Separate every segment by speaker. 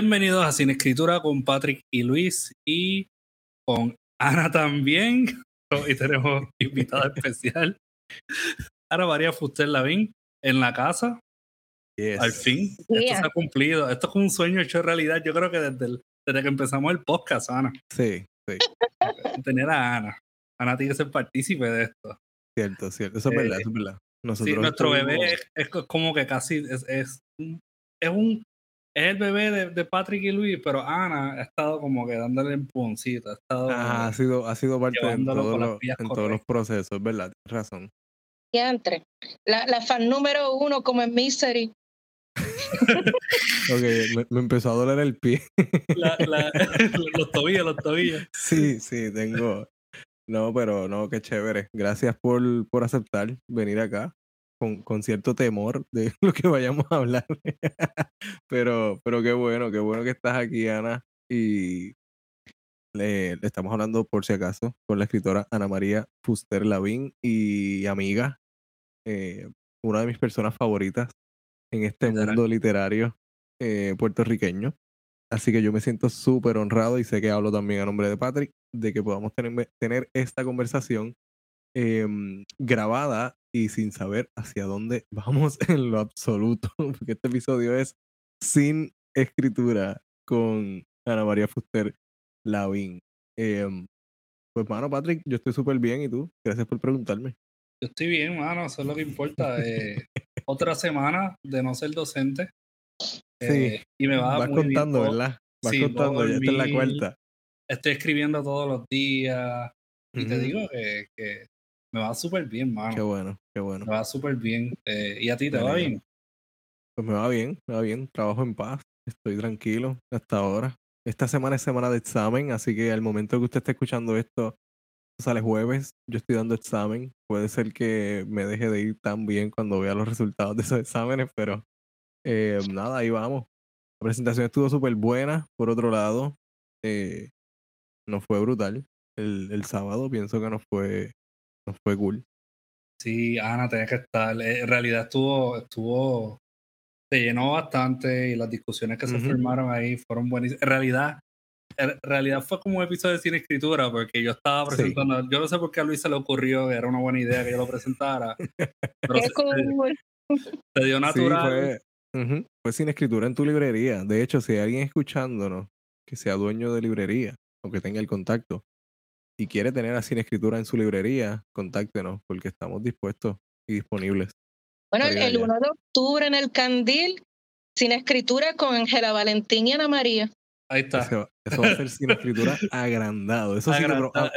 Speaker 1: Bienvenidos a Sin Escritura con Patrick y Luis y con Ana también. Y tenemos invitada especial, Ana María Fuster Lavín, en la casa. Al fin, esto se ha cumplido. Esto es como un sueño hecho realidad. Yo creo que desde, desde que empezamos el podcast, Ana.
Speaker 2: Sí, sí.
Speaker 1: Tener a Ana. Ana tiene que ser partícipe de esto.
Speaker 2: Cierto, cierto. Eso es verdad, eso es verdad.
Speaker 1: sí, nuestro bebé es, como que casi es, es, es un es el bebé de, Patrick y Luis, pero Ana ha estado como que dándole empujoncito. Ha, estado
Speaker 2: ha sido, ha sido parte de todo en todos los procesos, ¿verdad? Tienes razón.
Speaker 3: Y entre. La, la fan número uno como en Misery.
Speaker 2: ok, me, empezó a doler el pie.
Speaker 1: los tobillos, los tobillos.
Speaker 2: Sí, sí, tengo. No, pero no, qué chévere. Gracias por, por aceptar venir acá con, cierto temor de lo que vayamos a hablar. pero, pero qué bueno, qué bueno que estás aquí, Ana. Y le, estamos hablando, por si acaso, con la escritora Ana María Fuster Lavín y amiga, eh, una de mis personas favoritas en este mundo literario eh, puertorriqueño. Así que yo me siento súper honrado y sé que hablo también a nombre de Patrick de que podamos tener, tener esta conversación em, grabada y sin saber hacia dónde vamos en lo absoluto, porque este episodio es sin escritura con Ana María Fuster Lavín. Em, pues, mano, Patrick, yo estoy súper bien y tú, gracias por preguntarme.
Speaker 1: Yo estoy bien, mano, eso es lo que importa. Eh, otra semana de no ser docente.
Speaker 2: Eh, sí, y me va vas contando, ¿verdad? Vas contando, ya está en la cuarta.
Speaker 1: Estoy escribiendo todos los días. Y te digo que me va súper bien, mano.
Speaker 2: Qué bueno, qué bueno.
Speaker 1: Me va súper bien. Eh, ¿Y a ti te va bien?
Speaker 2: Pues me va bien, me va bien. Trabajo en paz. Estoy tranquilo hasta ahora. Esta semana es semana de examen, así que al momento que usted esté escuchando esto, sale jueves, yo estoy dando examen. Puede ser que me deje de ir tan bien cuando vea los resultados de esos exámenes, pero eh, nada, ahí vamos. La presentación estuvo súper buena. Por otro lado, eh, no fue brutal. El, el sábado pienso que no fue fue cool.
Speaker 1: Sí, Ana, tenía que estar. Eh, en realidad estuvo, estuvo, se llenó bastante y las discusiones que se formaron ahí fueron buenísimas. En realidad, en realidad fue como un episodio cine escritura, porque yo estaba presentando, yo no sé por qué a Luis se le ocurrió, era una buena idea que yo lo presentara. pero se, dio natural.
Speaker 2: fue, fue sin escritura en tu librería. De hecho, si hay alguien escuchándonos que sea dueño de librería o que tenga el contacto, y quiere tener a Sin Escritura en su librería, contáctenos porque estamos dispuestos y disponibles.
Speaker 3: Bueno, el 1 de octubre en el Candil, Sin Escritura con Ángela Valentín y Ana María.
Speaker 1: Ahí está.
Speaker 2: Eso, va a ser sin escritura agrandado. Eso, sí ah,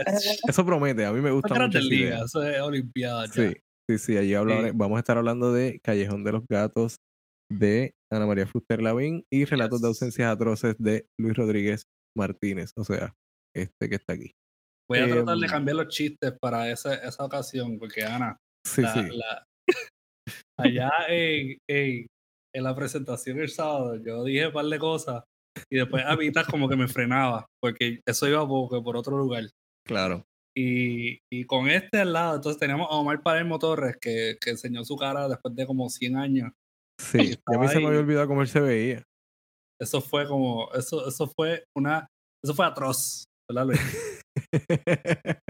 Speaker 2: eso promete. A mí me gusta mucho.
Speaker 1: Liga, eso es Olimpiada.
Speaker 2: Sí, sí, sí. Allí vamos a estar hablando de Callejón de los Gatos de Ana María Fuster Lavín y Relatos de Ausencias Atroces de Luis Rodríguez Martínez. O sea, este que está aquí.
Speaker 1: Voy a tratar de em, cambiar los chistes para esa, esa ocasión, porque Ana, allá en, en, la presentación el sábado, yo dije un par de cosas y después a mitad como que me frenaba, porque eso iba por, por otro lugar.
Speaker 2: Claro.
Speaker 1: Y, y, con este al lado, entonces teníamos a Omar Palermo Torres, que, que enseñó su cara después de como 100 años.
Speaker 2: Sí, a mí se me había olvidado cómo él se veía.
Speaker 1: Eso fue como, eso, eso fue una, eso fue atroz, ¿verdad, Luis?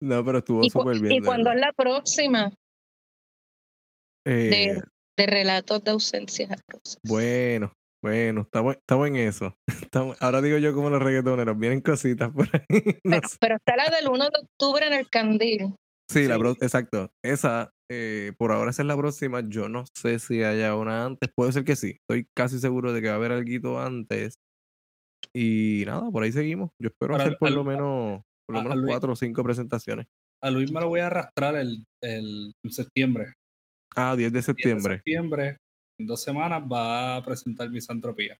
Speaker 2: no, pero estuvo súper bien.
Speaker 3: ¿Y cuándo es la próxima? de, eh, de, relatos de ausencias
Speaker 2: Bueno, bueno, estamos, estamos en eso. Estamos, ahora digo yo como los reggaetoneros, vienen cositas por ahí.
Speaker 3: pero, está la del 1 de octubre en el Candil.
Speaker 2: Sí, La exacto. Esa, eh, por ahora esa es la próxima. Yo no sé si haya una antes. Puede ser que sí. Estoy casi seguro de que va a haber algo antes. Y nada, por ahí seguimos. Yo espero hacer por lo menos, por lo menos cuatro o cinco presentaciones.
Speaker 1: A Luis me lo voy a arrastrar el, el, septiembre.
Speaker 2: Ah, 10 de septiembre. 10 de
Speaker 1: septiembre, en dos semanas, va a presentar Misantropía.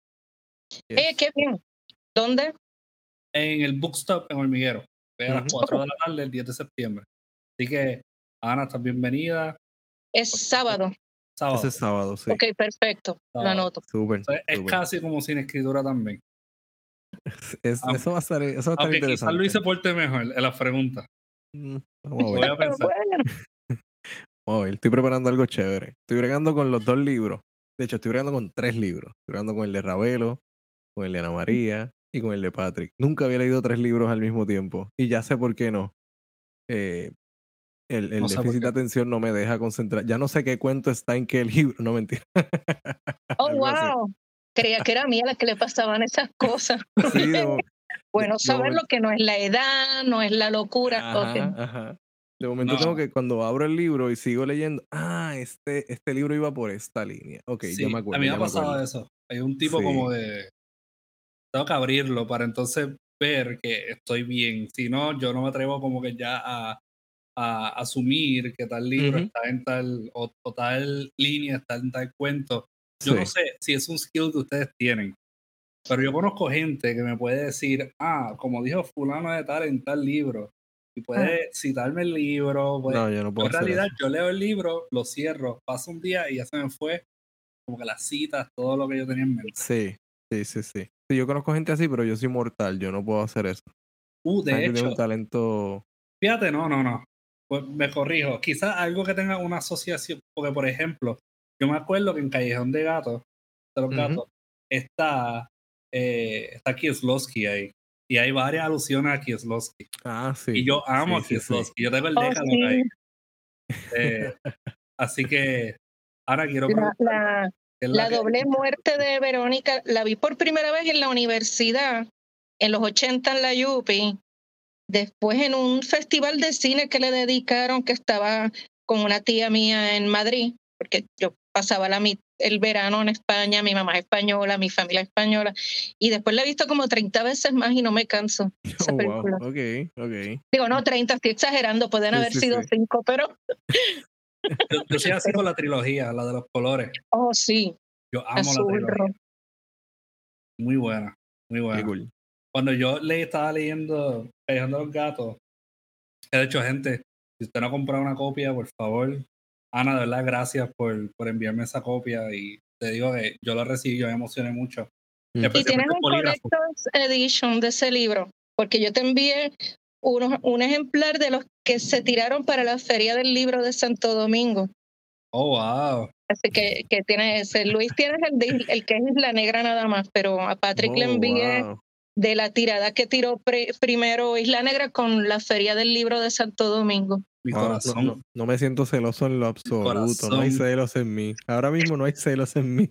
Speaker 3: Eh, qué bien. ¿Dónde?
Speaker 1: En el Bookstop en Hormiguero. A las 4 de la tarde, el 10 de septiembre. Así que, Ana, estás bienvenida.
Speaker 3: Es sábado.
Speaker 2: Sábado. Ese es sábado, sí.
Speaker 3: Ok, perfecto. Lo anoto.
Speaker 2: Súper.
Speaker 1: es casi como sin escritura también.
Speaker 2: eso va a estar, eso va a estar interesante. Quizás
Speaker 1: Luis se porte mejor en las preguntas.
Speaker 2: Mm, vamos a ver. Voy a pensar. Estoy preparando algo chévere. Estoy bregando con los dos libros. De hecho, estoy hablando con tres libros. Estoy con el de Ravelo, con el de Ana María y con el de Patrick. Nunca había leído tres libros al mismo tiempo. Y ya sé por qué no. Eh, el, el déficit de atención no me deja concentrar. Ya no sé qué cuento está en qué libro, no mentira.
Speaker 3: Oh, wow. Creía que era a mí a la que le pasaban esas cosas. Sí, bueno, saber lo que no es la edad, no es la locura.
Speaker 2: Ajá, De momento tengo que, cuando abro el libro y sigo leyendo, ah, este, este libro iba por esta línea. Ok, ya me acuerdo.
Speaker 1: A mí me ha pasado eso. Hay un tipo como de. Tengo que abrirlo para entonces ver que estoy bien. Si no, yo no me atrevo como que ya a, a asumir que tal libro está en tal, o, tal línea está en tal cuento. Yo no sé si es un skill que ustedes tienen, pero yo conozco gente que me puede decir, ah, como dijo fulano de tal en tal libro, y puede ah. citarme el libro.
Speaker 2: no, yo no puedo
Speaker 1: en realidad, yo leo el libro, lo cierro, paso un día y ya se me fue como que las citas, todo lo que yo tenía en mente.
Speaker 2: Sí, sí, sí, sí. Sí, yo conozco gente así, pero yo soy mortal, yo no puedo hacer eso.
Speaker 1: Uh, de hecho.
Speaker 2: un talento.
Speaker 1: Fíjate, no, no, no. Pues me corrijo. Quizás algo que tenga una asociación, porque por ejemplo, yo me acuerdo que en Callejón de Gatos, de los gatos, está, eh, está Kieslowski ahí. Y hay varias alusiones a Kieslowski.
Speaker 2: Ah, sí.
Speaker 1: Y yo amo a Kieslowski. Yo tengo el oh, ahí. Eh, así que ahora quiero
Speaker 3: la, la, doble muerte de Verónica la vi por primera vez en la universidad, en los 80 en la Yupi. Después en un festival de cine que le dedicaron, que estaba con una tía mía en Madrid, porque yo pasaba la, el verano en España, mi mamá es española, mi familia es española, y después la he visto como 30 veces más y no me canso. Esa oh, película. Digo, no, 30, estoy exagerando, pueden haber sido 5, pero...
Speaker 1: yo, soy así con la trilogía, la de los colores.
Speaker 3: Oh, sí.
Speaker 1: Yo amo la trilogía. Muy buena, muy buena. Cuando yo le estaba leyendo Callejando los Gatos, he dicho, gente, si usted no ha comprado una copia, por favor, Ana, de verdad, gracias por, por enviarme esa copia y te digo que yo la recibí, yo me emocioné mucho.
Speaker 3: Mm. Y tienes un Collector's Edition de ese libro, porque yo te envié uno, un ejemplar de los que se tiraron para la Feria del Libro de Santo Domingo.
Speaker 1: Oh, wow.
Speaker 3: Así que, que tiene ese. Luis tiene el, el que es la Negra nada más, pero a Patrick le oh, envié de la tirada que tiró primero Isla Negra con la Feria del Libro de Santo Domingo.
Speaker 1: Mi corazón.
Speaker 2: no, me siento celoso en lo absoluto. No hay celos en mí. Ahora mismo no hay celos en mí.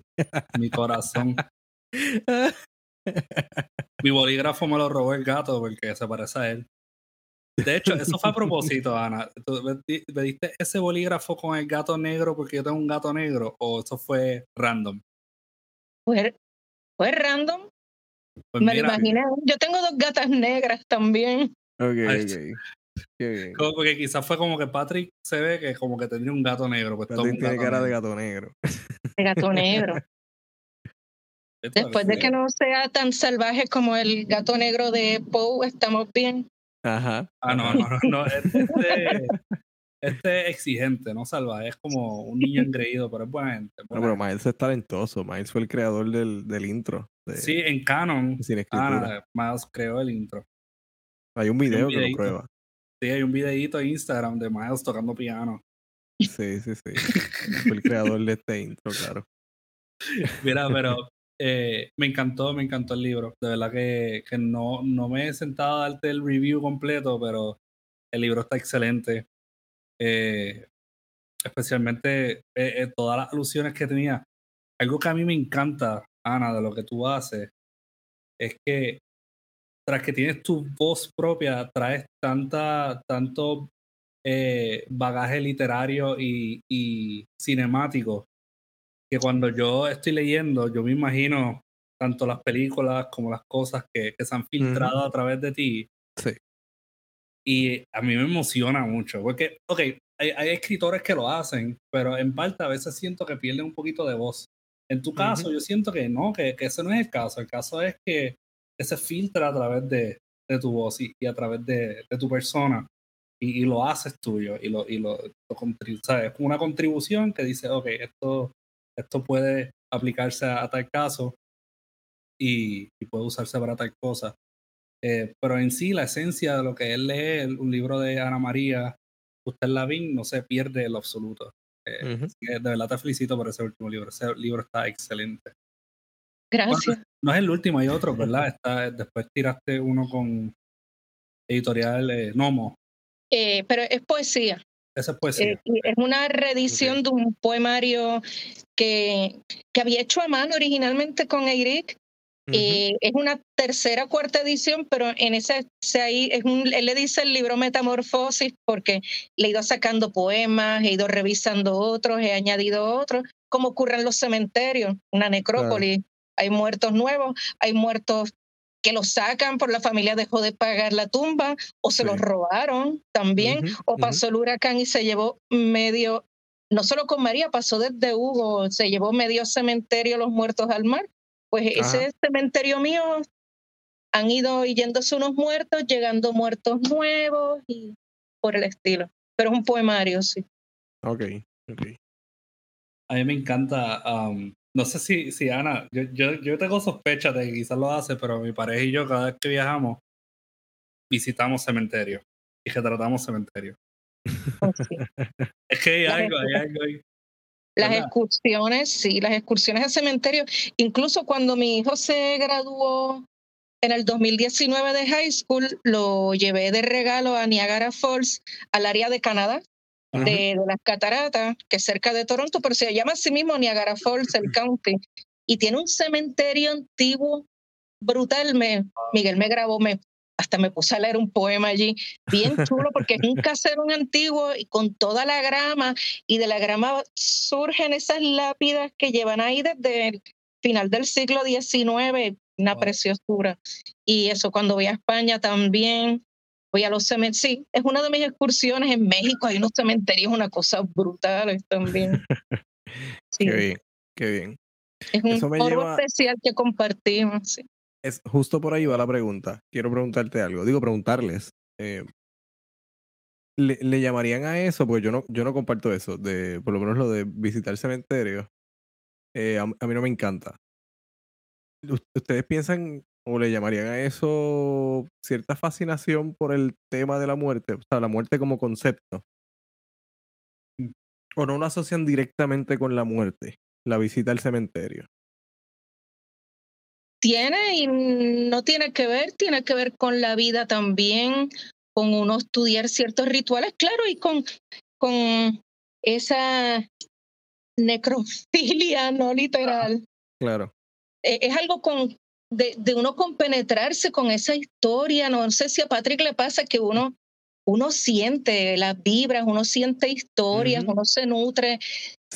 Speaker 1: Mi corazón. Mi bolígrafo me lo robó el gato porque se parece a él. De hecho, eso fue a propósito, Ana. ¿Tú me diste ese bolígrafo con el gato negro porque yo tengo un gato negro o eso fue random?
Speaker 3: Fue, fue random pues Me lo imaginé. Yo tengo dos gatas negras también.
Speaker 2: Ok, ok. Qué
Speaker 1: porque quizás fue como que Patrick se ve que como que tenía un gato negro. Pues
Speaker 2: Patrick tiene cara de gato negro.
Speaker 3: De gato negro. Después de que no sea tan salvaje como el gato negro de Poe, estamos bien.
Speaker 2: Ajá.
Speaker 1: Ah, no, no, no. no. Este, este, es exigente, no salvaje. Es como un niño engreído, pero es buena gente.
Speaker 2: no, pero Miles es talentoso. Miles fue el creador del, del intro
Speaker 1: sí, en Canon.
Speaker 2: Sin escritura.
Speaker 1: Ah, Miles creó el intro.
Speaker 2: Hay un video que lo prueba.
Speaker 1: Sí, hay un videito en Instagram de Miles tocando piano.
Speaker 2: Sí, sí, sí. Fue el creador de este intro, claro.
Speaker 1: Mira, pero eh, me encantó, me encantó el libro. De verdad que, que, no, no me he sentado a darte el review completo, pero el libro está excelente. Eh, especialmente eh, todas las alusiones que tenía. Algo que a mí me encanta Ana, de lo que tú haces, es que tras que tienes tu voz propia, traes tanta, tanto eh, bagaje literario y, cinemático que cuando yo estoy leyendo, yo me imagino tanto las películas como las cosas que, se han filtrado a través de ti.
Speaker 2: Sí.
Speaker 1: Y a mí me emociona mucho, porque, ok, hay, hay, escritores que lo hacen, pero en parte a veces siento que pierden un poquito de voz. En tu caso, yo siento que no, que, ese no es el caso. El caso es que, se filtra a través de, tu voz y, a través de, tu persona y, lo haces tuyo y lo, y lo, Es como una contribución que dice, ok, esto, esto puede aplicarse a, tal caso y, puede usarse para tal cosa. Eh, pero en sí, la esencia de lo que él lee, un libro de Ana María, usted Lavín, no se pierde en lo absoluto. de verdad te felicito por ese último libro. Ese libro está excelente.
Speaker 3: Gracias.
Speaker 1: no es el último, hay otro, ¿verdad? Está, después tiraste uno con editorial Nomo.
Speaker 3: pero es poesía.
Speaker 1: Esa es poesía.
Speaker 3: es una reedición de un poemario que, que había hecho a mano originalmente con Eh, es una tercera o cuarta edición, pero en ese, ahí es un, él le dice el libro Metamorfosis porque le he ido sacando poemas, he ido revisando otros, he añadido otros, como ocurre en los cementerios, una necrópolis. Hay muertos nuevos, hay muertos que los sacan por la familia dejó de pagar la tumba o se los robaron también, o pasó el huracán y se llevó medio, no solo con María, pasó desde Hugo, se llevó medio cementerio los muertos al mar pues ese cementerio mío han ido yéndose unos muertos, llegando muertos nuevos y por el estilo. Pero es un poemario, sí.
Speaker 2: Ok, ok.
Speaker 1: A mí me encanta, no sé si, si Ana, yo, yo, yo tengo sospecha de que quizás lo hace, pero mi pareja y yo cada vez que viajamos visitamos cementerios y retratamos cementerios. Oh, es que hay algo, hay algo ahí.
Speaker 3: Las excursiones, sí, las excursiones al cementerio. Incluso cuando mi hijo se graduó en el 2019 de high school, lo llevé de regalo a Niagara Falls, al área de Canadá, de, las cataratas, que es cerca de Toronto, pero se llama así mismo Niagara Falls, el county. Y tiene un cementerio antiguo brutal. Me, Miguel me grabó, me hasta me puse a leer un poema allí, bien chulo, porque es un caserón antiguo y con toda la grama, y de la grama surgen esas lápidas que llevan ahí desde el final del siglo XIX, una preciosura. Y eso cuando voy a España también, voy a los cementerios, sí, es una de mis excursiones en México, hay unos cementerios, una cosa brutal también.
Speaker 2: Qué bien, qué bien.
Speaker 3: Es un oro especial que compartimos. Sí
Speaker 2: es justo por ahí va la pregunta. Quiero preguntarte algo. Digo, preguntarles. Eh, ¿le, llamarían a eso? Porque yo no, yo no comparto eso, de, por lo menos lo de visitar cementerios. Eh, a, mí no me encanta. ¿Ustedes piensan o le llamarían a eso cierta fascinación por el tema de la muerte? O sea, la muerte como concepto. ¿O no lo asocian directamente con la muerte, la visita al cementerio?
Speaker 3: Tiene y no tiene que ver, tiene que ver con la vida también, con uno estudiar ciertos rituales, claro, y con, con esa necrofilia no literal.
Speaker 2: Claro.
Speaker 3: E, es, algo con, de, de, uno compenetrarse con esa historia. No sé si a Patrick le pasa que uno, uno siente las vibras, uno siente historias, uno se nutre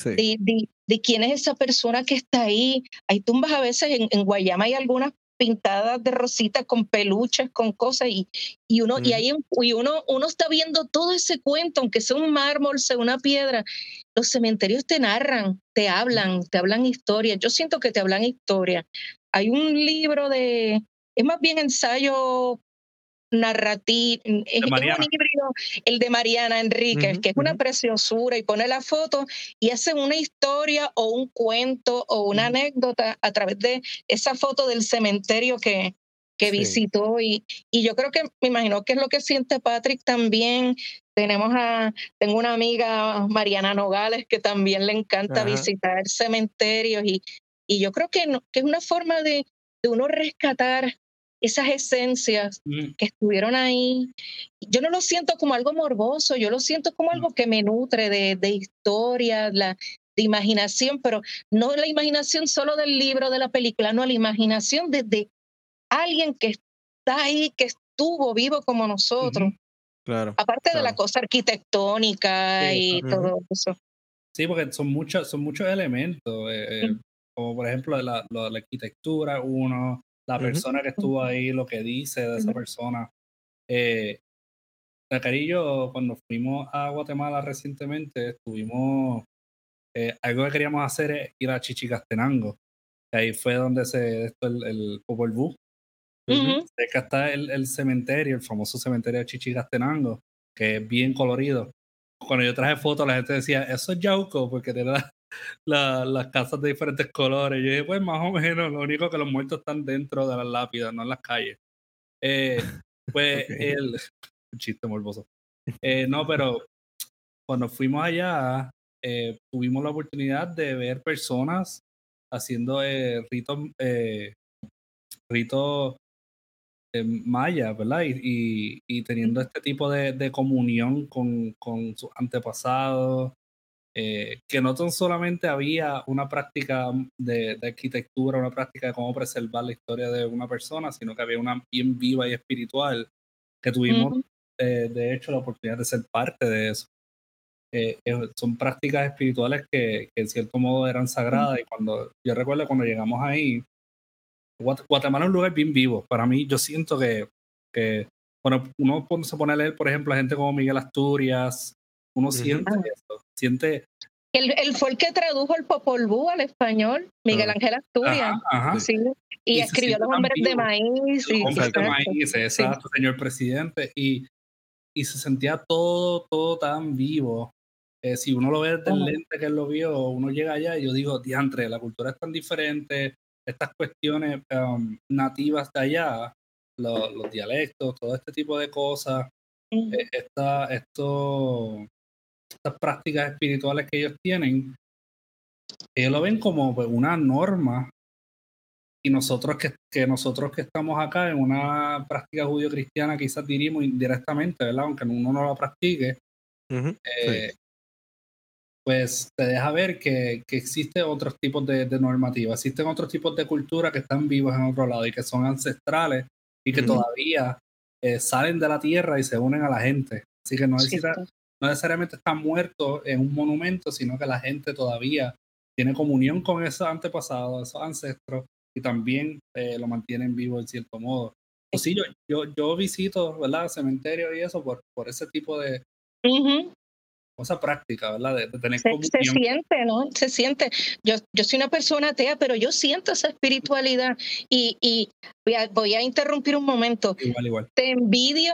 Speaker 3: de, de quién es esa persona que está ahí. Hay tumbas a veces en, en Guayama, hay algunas pintadas de rosita con peluches, con cosas, y, y uno, y ahí y uno, uno está viendo todo ese cuento, aunque sea un mármol, sea una piedra. Los cementerios te narran, te hablan, te hablan historias. Yo siento que te hablan historia. Hay un libro de, es más bien ensayo narrativo, es, un híbrido, el de Mariana Enríquez, que es una preciosura y pone la foto y hace una historia o un cuento o una anécdota a través de esa foto del cementerio que, que visitó y, y yo creo que me imagino que es lo que siente Patrick también. Tenemos a, tengo una amiga, Mariana Nogales, que también le encanta visitar cementerios y, y yo creo que, que es una forma de, de uno rescatar esas esencias mm. que estuvieron ahí, yo no lo siento como algo morboso, yo lo siento como mm. algo que me nutre de, de historia, la, de imaginación, pero no la imaginación solo del libro, de la película, no, la imaginación de, alguien que está ahí, que estuvo vivo como nosotros.
Speaker 2: Claro.
Speaker 3: Aparte de la cosa arquitectónica y todo eso.
Speaker 1: Sí, porque son muchos, son muchos elementos, eh, eh, como por ejemplo la, la, arquitectura, uno, la persona que estuvo ahí, lo que dice de esa persona. Eh, Carillo, cuando fuimos a Guatemala recientemente, estuvimos, eh, algo que queríamos hacer es ir a Chichicastenango. Ahí fue donde se, esto, el, el Popol Vuh. Cerca está el, el, cementerio, el famoso cementerio de Chichicastenango, que es bien colorido. Cuando yo traje fotos, la gente decía, eso es Yauco, porque tiene las casas de diferentes colores. Yo dije, pues más o menos, lo único que los muertos están dentro de las lápidas, no en las calles. Eh, pues el. chiste morboso. Eh, no, pero cuando fuimos allá, eh, tuvimos la oportunidad de ver personas haciendo ritos, ritos mayas, ¿verdad? Y, y, teniendo este tipo de, de comunión con, con, sus antepasados, que no tan solamente había una práctica de, de, arquitectura, una práctica de cómo preservar la historia de una persona, sino que había una bien viva y espiritual, que tuvimos, de hecho, la oportunidad de ser parte de eso. Eh, eh, son prácticas espirituales que, que, en cierto modo eran sagradas y cuando yo recuerdo cuando llegamos ahí, Guatemala es un lugar bien vivo. Para mí yo siento que, que bueno, uno se pone a leer, por ejemplo, a gente como Miguel Asturias, uno siente eso, siente...
Speaker 3: Él, fue el que tradujo el Popol Vuh al español, Miguel Ángel Asturias. Sí. Y, escribió Los Hombres de Maíz.
Speaker 1: Los Hombres de Maíz, exacto, señor presidente. Y, y se sentía todo, todo tan vivo. Eh, si uno lo ve desde el lente que él lo vio, uno llega allá y yo digo, diantre, la cultura es tan diferente, estas cuestiones um, nativas de allá, los dialectos, todo este tipo de cosas, eh, esta, esto, estas prácticas espirituales que ellos tienen, ellos lo ven como pues, una norma y nosotros que, que, nosotros que estamos acá en una práctica judío-cristiana quizás diríamos indirectamente, ¿verdad? Aunque uno no la practique, eh, pues te deja ver que, que existen otros tipos de, de normativas, existen otros tipos de cultura que están vivos en otro lado y que son ancestrales y que todavía eh, salen de la tierra y se unen a la gente. Así que no, no necesariamente están muertos en un monumento, sino que la gente todavía tiene comunión con esos antepasados, esos ancestros, y también eh, lo mantienen vivo en cierto modo. Pues sí, yo, yo, yo visito, ¿verdad? Cementerios y eso por, por ese tipo de, cosa práctica, ¿verdad? De, tener
Speaker 3: se, se, siente, ¿no? Se siente. Yo, yo soy una persona atea, pero yo siento esa espiritualidad y, y voy, a, voy, a, interrumpir un momento.
Speaker 1: Igual, igual.
Speaker 3: Te envidio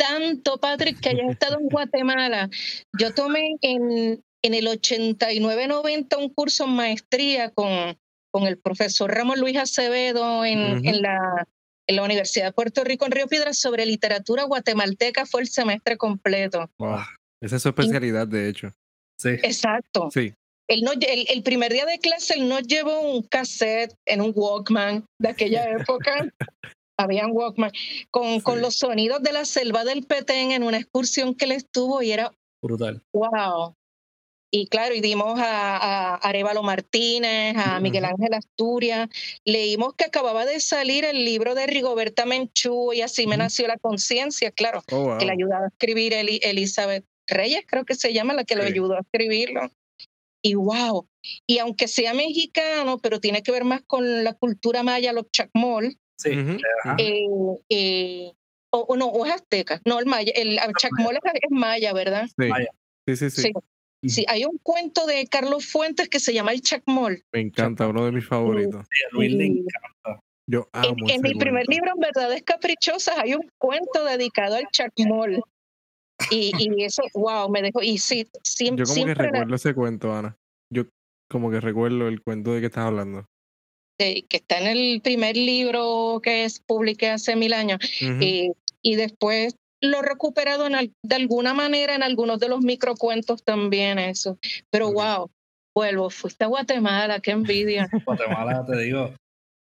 Speaker 3: tanto, Patrick, que hayas estado en Guatemala. Yo tomé en, en el 89-90 un curso en maestría con, con el profesor Ramón Luis Acevedo en, en la en la Universidad de Puerto Rico en Río Piedras sobre literatura guatemalteca fue el semestre completo.
Speaker 2: Wow. Esa es su especialidad, de hecho.
Speaker 1: Sí.
Speaker 3: Exacto.
Speaker 2: Sí.
Speaker 3: Él no, el, el, primer día de clase él nos llevó un cassette en un Walkman de aquella época. Habían Walkman con, con los sonidos de la selva del Petén en una excursión que él estuvo y era
Speaker 1: brutal.
Speaker 3: Wow. Y claro, y dimos a, a Arevalo Martínez, a Miguel Ángel Asturias. Leímos que acababa de salir el libro de Rigoberta Menchú y así me nació la conciencia, claro, oh, que le ayudaba a escribir Elizabeth Reyes, creo que se llama, la que lo ayudó a escribirlo. Y wow, y aunque sea mexicano, pero tiene que ver más con la cultura maya, los chacmol.
Speaker 1: Sí.
Speaker 3: Eh, eh, o, no, o es azteca. No, el maya, el chacmol es, maya, ¿verdad?
Speaker 2: Sí. Sí, sí,
Speaker 3: sí, hay un cuento de Carlos Fuentes que se llama El Chacmol.
Speaker 2: Me encanta, uno de mis favoritos.
Speaker 1: Sí, a Luis le encanta.
Speaker 2: Yo amo
Speaker 3: en, en mi primer libro, en Verdades Caprichosas, hay un cuento dedicado al chacmol. Y, y eso, wow, me dejó. Y sí, siempre.
Speaker 2: Yo como que recuerdo ese cuento, Ana. Yo como que recuerdo el cuento de que estás hablando.
Speaker 3: Que está en el primer libro que es publiqué hace mil años. y, y, después lo he recuperado en, de alguna manera en algunos de los microcuentos también, eso. Pero wow, vuelvo, fuiste a Guatemala, qué envidia.
Speaker 1: Guatemala, te digo.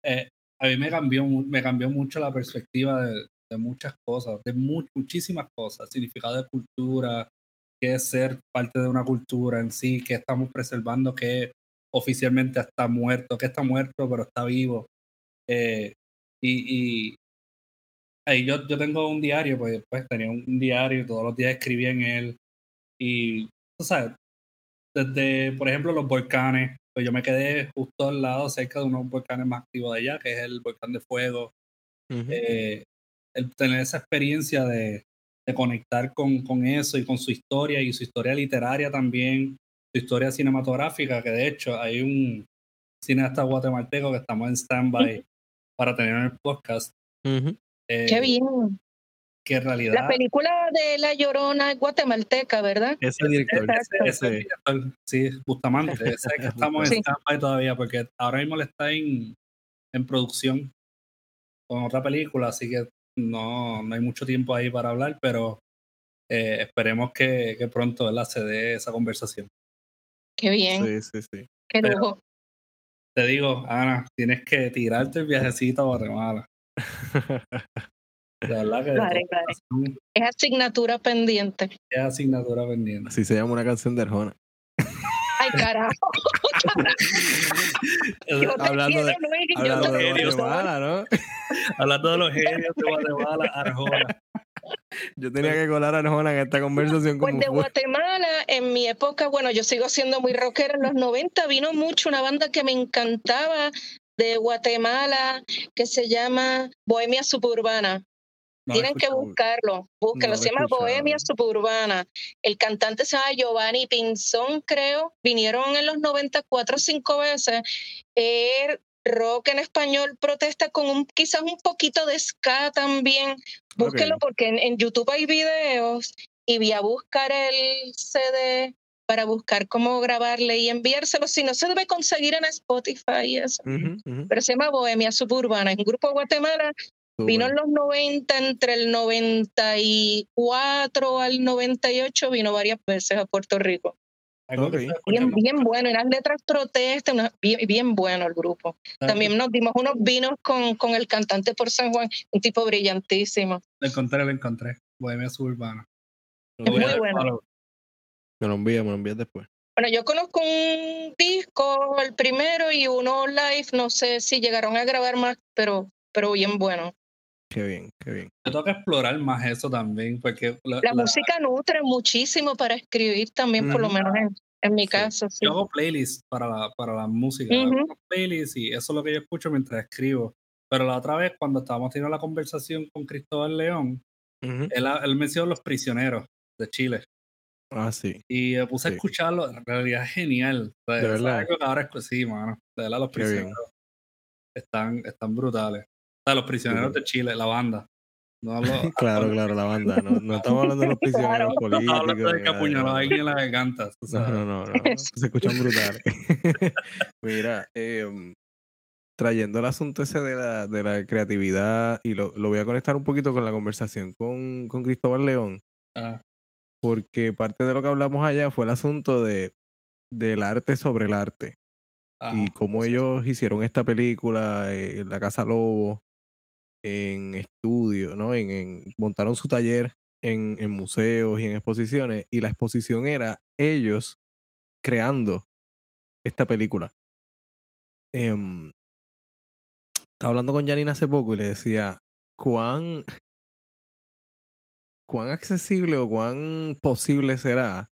Speaker 1: Eh, a mí me cambió, me cambió mucho la perspectiva de, de muchas cosas, de muchísimas cosas, significado de cultura, qué es ser parte de una cultura en sí, qué estamos preservando, que oficialmente está muerto, que está muerto pero está vivo. Eh, y, y ahí yo, yo tengo un diario, pues, pues tenía un diario, todos los días escribía en él. Y, tú sabes, desde, por ejemplo, los volcanes, pues yo me quedé justo al lado, cerca de uno de los volcanes más activos de allá, que es el volcán de fuego el tener esa experiencia de, de conectar con, con, eso y con su historia y su historia literaria también, su historia cinematográfica, que de hecho hay un cineasta guatemalteco que estamos en stand-by para tener en el podcast.
Speaker 3: Eh, Qué bien.
Speaker 1: Que en realidad.
Speaker 3: La película de La Llorona es guatemalteca, ¿verdad?
Speaker 2: Ese director.
Speaker 1: Ese, director sí, Bustamante. Ese que estamos en stand-by todavía, porque ahora mismo le está en, en producción con otra película, así que no, no hay mucho tiempo ahí para hablar, pero eh, esperemos que, que pronto se dé esa conversación.
Speaker 3: Qué bien.
Speaker 2: Sí, sí, sí.
Speaker 3: Qué lujo.
Speaker 1: te digo, Ana, tienes que tirarte el viajecito a Guatemala. De verdad que
Speaker 3: Vale, vale. Es asignatura pendiente.
Speaker 1: es asignatura pendiente.
Speaker 2: Así se llama una canción de Arjona.
Speaker 3: Ay, carajo. Yo te
Speaker 2: Hablando
Speaker 3: quiero,
Speaker 2: de- Hablando
Speaker 3: te
Speaker 2: de
Speaker 3: quiero.
Speaker 2: Guatemala, ¿no?
Speaker 1: Hablando de los genios de Guatemala, Arjona.
Speaker 2: Yo tenía que colar a Arjona en esta conversación
Speaker 3: Pues
Speaker 2: como
Speaker 3: de
Speaker 2: fue.
Speaker 3: Guatemala, en mi época, bueno, yo sigo siendo muy rockera. En los 90 vino mucho una banda que me encantaba de Guatemala que se llama Bohemia Suburbana.
Speaker 1: No
Speaker 3: Tienen que buscarlo, búsquenlo.
Speaker 2: No
Speaker 3: se llama. Bohemia Suburbana. El cantante se llama Giovanni Pinzón, creo. Vinieron en los 90 cuatro o cinco veces. Rock en español protesta con un quizás un poquito de ska también. Búsquenlo
Speaker 2: Ok.
Speaker 3: porque en, en YouTube hay videos y voy a buscar el CD para buscar cómo grabarle y enviárselo. Si no, se debe conseguir en Spotify y eso. Pero se llama Bohemia Suburbana. Es un grupo de Guatemala Vino en los 90, entre el 94 al 98, vino varias veces a Puerto Rico. Bien, bien bueno, las letras protestas, una- bien, bien bueno el grupo. También nos dimos unos vinos con, con el cantante por San Juan, un tipo brillantísimo.
Speaker 1: Lo encontré, lo encontré. Bohemia Suburbana.
Speaker 3: Es muy bueno.
Speaker 2: Me lo envías, me lo envías después.
Speaker 3: Bueno, yo conozco un disco, el primero, y uno live, no sé si llegaron a grabar más, pero, pero bien bueno.
Speaker 2: Qué bien, qué bien.
Speaker 1: Yo tengo que explorar más eso también, porque la-
Speaker 3: La
Speaker 1: la-
Speaker 3: música nutre muchísimo para escribir también, por lo menos en, en mi
Speaker 2: Sí.
Speaker 3: caso. sí.
Speaker 1: yo hago playlists para la, para la música.
Speaker 3: Ujú.
Speaker 1: hago playlists y eso es lo que yo escucho mientras escribo. Pero la otra vez, cuando estábamos teniendo la conversación con Cristóbal León,
Speaker 2: Ujú.
Speaker 1: él, él mencionó los prisioneros de Chile.
Speaker 2: Ah, sí.
Speaker 1: Y me puse
Speaker 2: Sí.
Speaker 1: a escucharlo, en realidad es genial. O sea,
Speaker 2: ¿De verdad?
Speaker 1: algo que ahora es sí, mano. De verdad, los prisioneros están, están brutales. Sea, los prisioneros de Chile, la banda. No
Speaker 2: Claro, claro, la banda. No, no estamos hablando de los prisioneros
Speaker 1: no
Speaker 2: políticos.
Speaker 1: estamos hablando de
Speaker 2: ni
Speaker 1: que
Speaker 2: nada de
Speaker 1: apuñaló a
Speaker 2: eso.
Speaker 1: alguien en la garganta. o sea,
Speaker 2: No, no, no, no. Se escuchan brutales. Mira, em, trayendo el asunto ese de la, de la creatividad, y lo, lo voy a conectar un poquito con la conversación con, con Cristóbal León,
Speaker 1: ah,
Speaker 2: porque parte de lo que hablamos allá fue el asunto de, del arte sobre el arte.
Speaker 1: ajá.
Speaker 2: y cómo ellos hicieron esta película eh, la Casa Lobo, en estudio, ¿no? En, en- montaron su taller en, en museos y en exposiciones, y la exposición era ellos creando esta película. Em, estaba hablando con Janine hace poco y le decía cuán cuán accesible o cuán posible será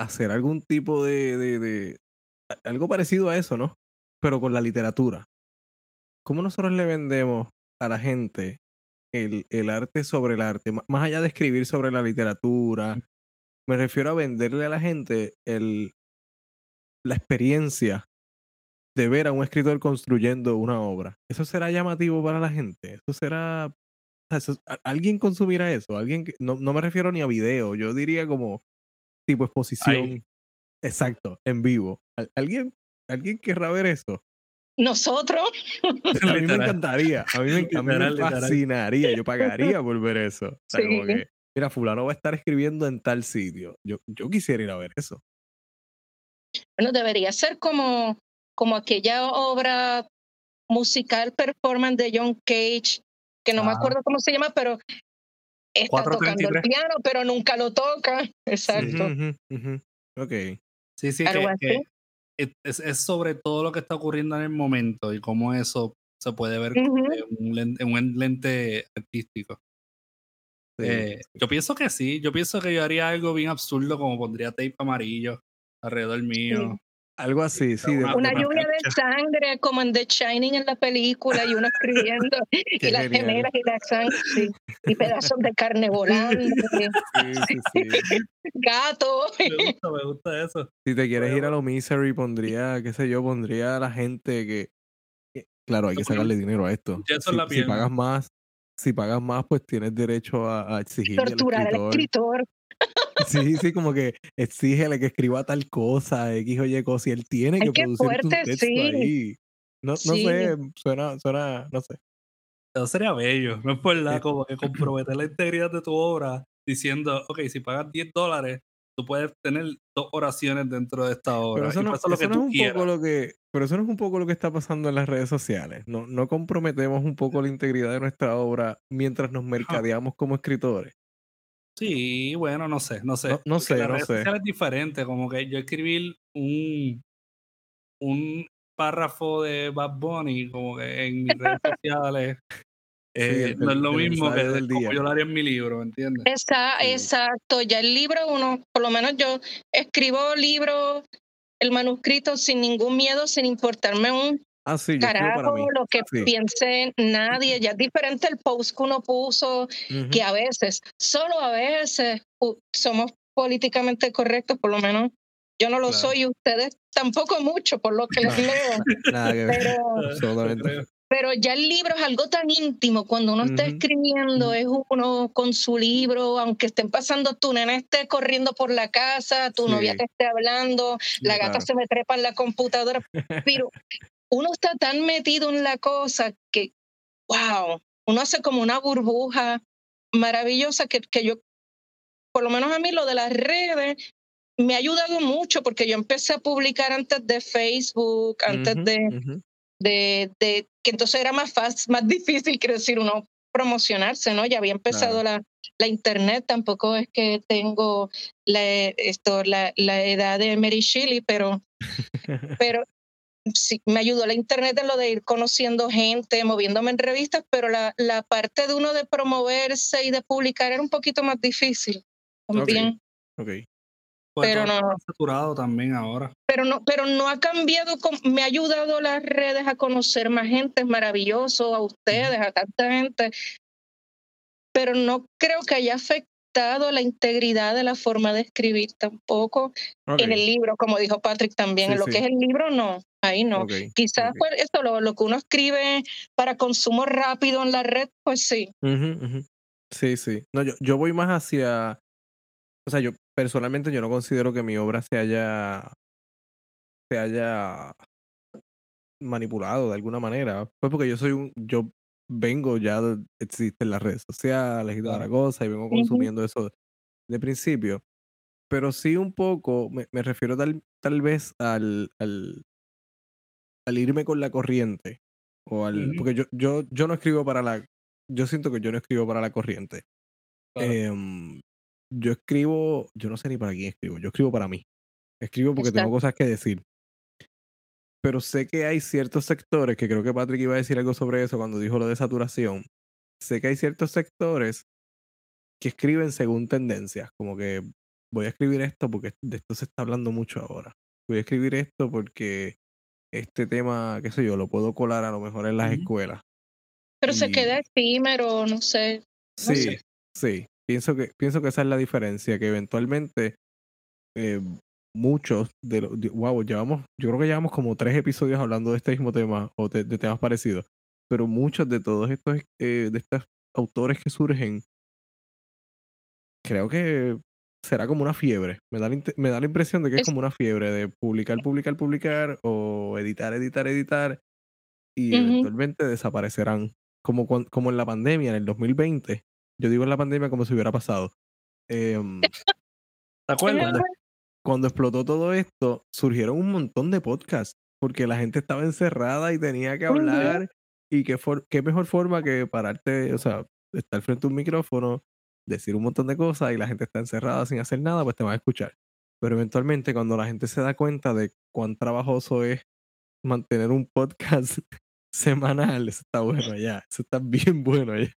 Speaker 2: hacer algún tipo de, de- algo parecido a eso, ¿no? Pero con la literatura. ¿Cómo nosotros le vendemos a la gente el, el arte sobre el arte? Más allá de escribir sobre la literatura, me refiero a venderle a la gente el, la experiencia de ver a un escritor construyendo una obra. ¿Eso será llamativo para la gente? ¿Eso será... eso- ¿Alguien consumirá eso? ¿Alguien que- no, no me refiero ni a video, yo diría como tipo exposición. Exacto, en vivo. ¿Al- ¿Alguien, ¿Alguien querrá ver eso?
Speaker 3: Nosotros,
Speaker 2: A mí me encantaría, a mí me, a mí me fascinaría, yo pagaría por ver eso. O sea, como
Speaker 3: Sí.
Speaker 2: que, mira, fulano va a estar escribiendo en tal sitio. Yo, yo quisiera ir a ver eso.
Speaker 3: bueno, debería ser como, como aquella obra musical performance de John Cage, que no me
Speaker 1: Ajá.
Speaker 3: acuerdo cómo se llama, pero está tocando el
Speaker 1: 433.
Speaker 3: piano, pero nunca lo toca. Exacto.
Speaker 2: Ujú, ujú, ujú. Ok.
Speaker 1: Sí, sí,
Speaker 3: Algo
Speaker 1: que,
Speaker 3: así.
Speaker 1: que es, es sobre todo lo que está ocurriendo en el momento y cómo eso se puede ver en, un lente, en un lente artístico.
Speaker 2: Sí.
Speaker 1: Eh, yo pienso que sí, yo pienso que yo haría algo bien absurdo como pondría tape amarillo alrededor mío.
Speaker 2: Algo así, sí.
Speaker 1: Una-
Speaker 3: lluvia de sangre como en The Shining en la película y uno escribiendo y las gemelas y la sangre sí, y pedazos de carne volando,
Speaker 2: sí, sí, sí.
Speaker 3: gato.
Speaker 1: Me gusta, me gusta eso.
Speaker 2: Si te quieres ir a lo misery, pondría, qué sé yo, pondría a la gente que. que- Claro, hay que sacarle dinero a esto. Si,
Speaker 1: la
Speaker 2: si pagas más, si pagas más, pues tienes derecho a, a exigirle al
Speaker 3: Torturar al
Speaker 2: escritor. Sí, sí, como que exígele que escriba tal cosa, X o Y cosa, y él tiene
Speaker 3: Ay,
Speaker 2: que un
Speaker 3: fuerte,
Speaker 2: texto
Speaker 3: sí.
Speaker 2: ahí. No, no
Speaker 3: Sí.
Speaker 2: sé, suena, suena, no sé.
Speaker 1: Eso sería bello. No es por
Speaker 2: Eh,
Speaker 1: nada como que comprometer la integridad de tu obra diciendo, ok, si pagas 10 dólares, tú puedes tener dos oraciones dentro de esta obra.
Speaker 2: Pero eso no, es un poco lo que, pero eso no es un poco lo que está pasando en las redes sociales. No, no comprometemos un poco la integridad de nuestra obra mientras nos mercadeamos como escritores.
Speaker 1: Sí, bueno, no sé, no sé.
Speaker 2: No, sé, no sé.
Speaker 1: Es diferente, como que yo escribir un, un párrafo de Bad Bunny como que en mis redes sociales eh, no es lo mismo que del como yo lo haría en mi libro, ¿entiendes?
Speaker 3: Exacto, ya el libro uno, por lo menos yo escribo libros, el manuscrito sin ningún miedo, sin importarme un
Speaker 2: Ah, sí,
Speaker 3: Carajo, lo que piense nadie, ya es diferente el post que uno puso, que a veces, solo a veces somos políticamente correctos, por lo menos yo no lo soy y ustedes tampoco mucho, por lo que les leo. Nada que ver. Pero, pero ya el libro es algo tan íntimo, cuando uno está escribiendo, es uno con su libro, aunque estén pasando, tu nena esté corriendo por la casa, tu novia te esté hablando, la gata se me trepa en la computadora, pero uno está tan metido en la cosa que, wow, uno hace como una burbuja maravillosa que, que yo, por lo menos a mí lo de las redes, me ha ayudado mucho porque yo empecé a publicar antes de Facebook, antes de, de, de, que entonces era más fácil, más difícil, quiero decir, uno promocionarse, ¿no? Ya había empezado la, la internet, tampoco es que tengo la, esto, la, la edad de Mary Shelley, pero, pero sí, me ayudó la internet en lo de ir conociendo gente, moviéndome en revistas, pero la, la parte de uno de promoverse y de publicar era un poquito más difícil también.
Speaker 2: Okay.
Speaker 1: pero no saturado también ahora.
Speaker 3: Pero no, pero no ha cambiado, me ha ayudado las redes a conocer más gente, es maravilloso, a ustedes, a tanta gente. Pero no creo que haya afectado la integridad de la forma de escribir tampoco en el libro, como dijo Patrick también. en lo que es el libro, no, ahí no. Quizás pues, esto, lo, lo, que uno escribe para consumo rápido en la red, pues sí.
Speaker 2: Sí, sí. No, yo, yo voy más hacia. O sea, yo personalmente yo no considero que mi obra se haya. se haya manipulado de alguna manera. Pues porque yo soy un. Yo vengo ya, existen las redes sociales y toda la cosa, y vengo consumiendo eso de principio. Pero sí un poco, me, me refiero tal, tal vez al, al, al, irme con la corriente. O al, Porque yo, yo, yo no escribo para la... Yo siento que yo no escribo para la corriente. Em, yo escribo, yo no sé ni para quién escribo, yo escribo para mí. Escribo porque tengo cosas que decir pero sé que hay ciertos sectores, que creo que Patrick iba a decir algo sobre eso cuando dijo lo de saturación. Sé que hay ciertos sectores que escriben según tendencias, como que voy a escribir esto porque de esto se está hablando mucho ahora. Voy a escribir esto porque este tema, qué sé yo, lo puedo colar a lo mejor en las escuelas.
Speaker 3: Pero se queda efímero, no sé.
Speaker 2: sí, sí. Pienso que, pienso que esa es la diferencia, que eventualmente eh, muchos de los, wow, llevamos, yo creo que llevamos como tres episodios hablando de este mismo tema o de, temas parecidos, pero muchos de todos estos, eh, de estos autores que surgen, creo que será como una fiebre. Me da, la, me da la impresión de que es, como una fiebre de publicar, publicar, publicar o editar, editar, editar y eventualmente desaparecerán. Como, como en la pandemia, en el 2020. Yo digo en la pandemia como si hubiera pasado. Eh, ¿Te acuerdas? Cuando explotó todo esto, surgieron un montón de podcasts, porque la gente estaba encerrada y tenía que hablar. Y qué, qué mejor forma que pararte, o sea, estar frente a un micrófono, decir un montón de cosas y la gente está encerrada sin hacer nada, pues te van a escuchar. Pero eventualmente, cuando la gente se da cuenta de cuán trabajoso es mantener un podcast semanal, eso está bueno ya, eso está bien bueno ya.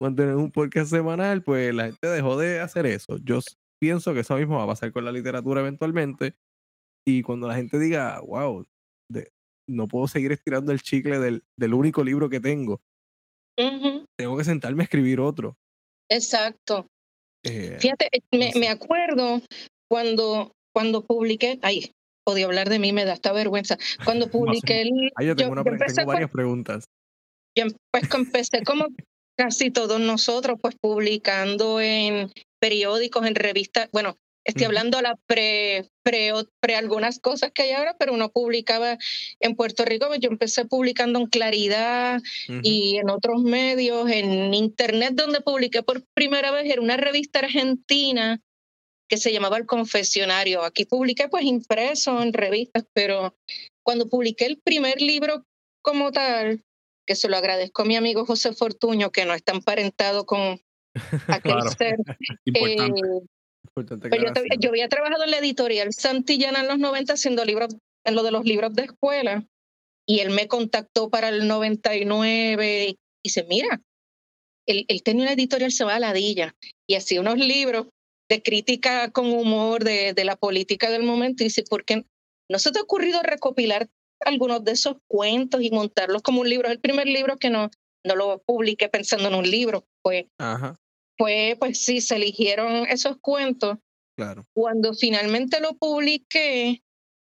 Speaker 2: mantener un podcast semanal, pues la gente dejó de hacer eso. Yo pienso que eso mismo va a pasar con la literatura eventualmente. Y cuando la gente diga, wow, no puedo seguir estirando el chicle del, del único libro que tengo, tengo que sentarme a escribir otro.
Speaker 3: Exacto. Eh, Fíjate, me, me, acuerdo cuando, cuando publiqué, ay, podía hablar de mí, me da esta vergüenza. Cuando publiqué el.
Speaker 2: Ahí yo tengo, tengo varias preguntas.
Speaker 3: Yo pues empecé como casi todos nosotros, pues publicando en, periódicos, en revistas, bueno, estoy hablando la pre, pre, pre, algunas cosas que hay ahora, pero uno publicaba en Puerto Rico, yo empecé publicando en Claridad y en otros medios, en Internet, donde publiqué por primera vez, era una revista argentina que se llamaba El Confesionario. Aquí publiqué pues impreso en revistas, pero cuando publiqué el primer libro como tal, que se lo agradezco a mi amigo José Fortuño, que no está emparentado con aquel ser. Importante. Eh, pues yo, había trabajado en la editorial Santillana en los 90 haciendo libros, en lo de los libros de escuela, y él me contactó para el 99 y dice, mira, él, tenía una editorial se va a Ladilla y hacía unos libros de crítica con humor de, de la política del momento y dice, ¿por qué no se te ha ocurrido recopilar algunos de esos cuentos y montarlos como un libro? Es el primer libro que no, no lo publiqué pensando en un libro, pues, pues, pues sí, se eligieron esos cuentos.
Speaker 2: Claro.
Speaker 3: Cuando finalmente lo publiqué,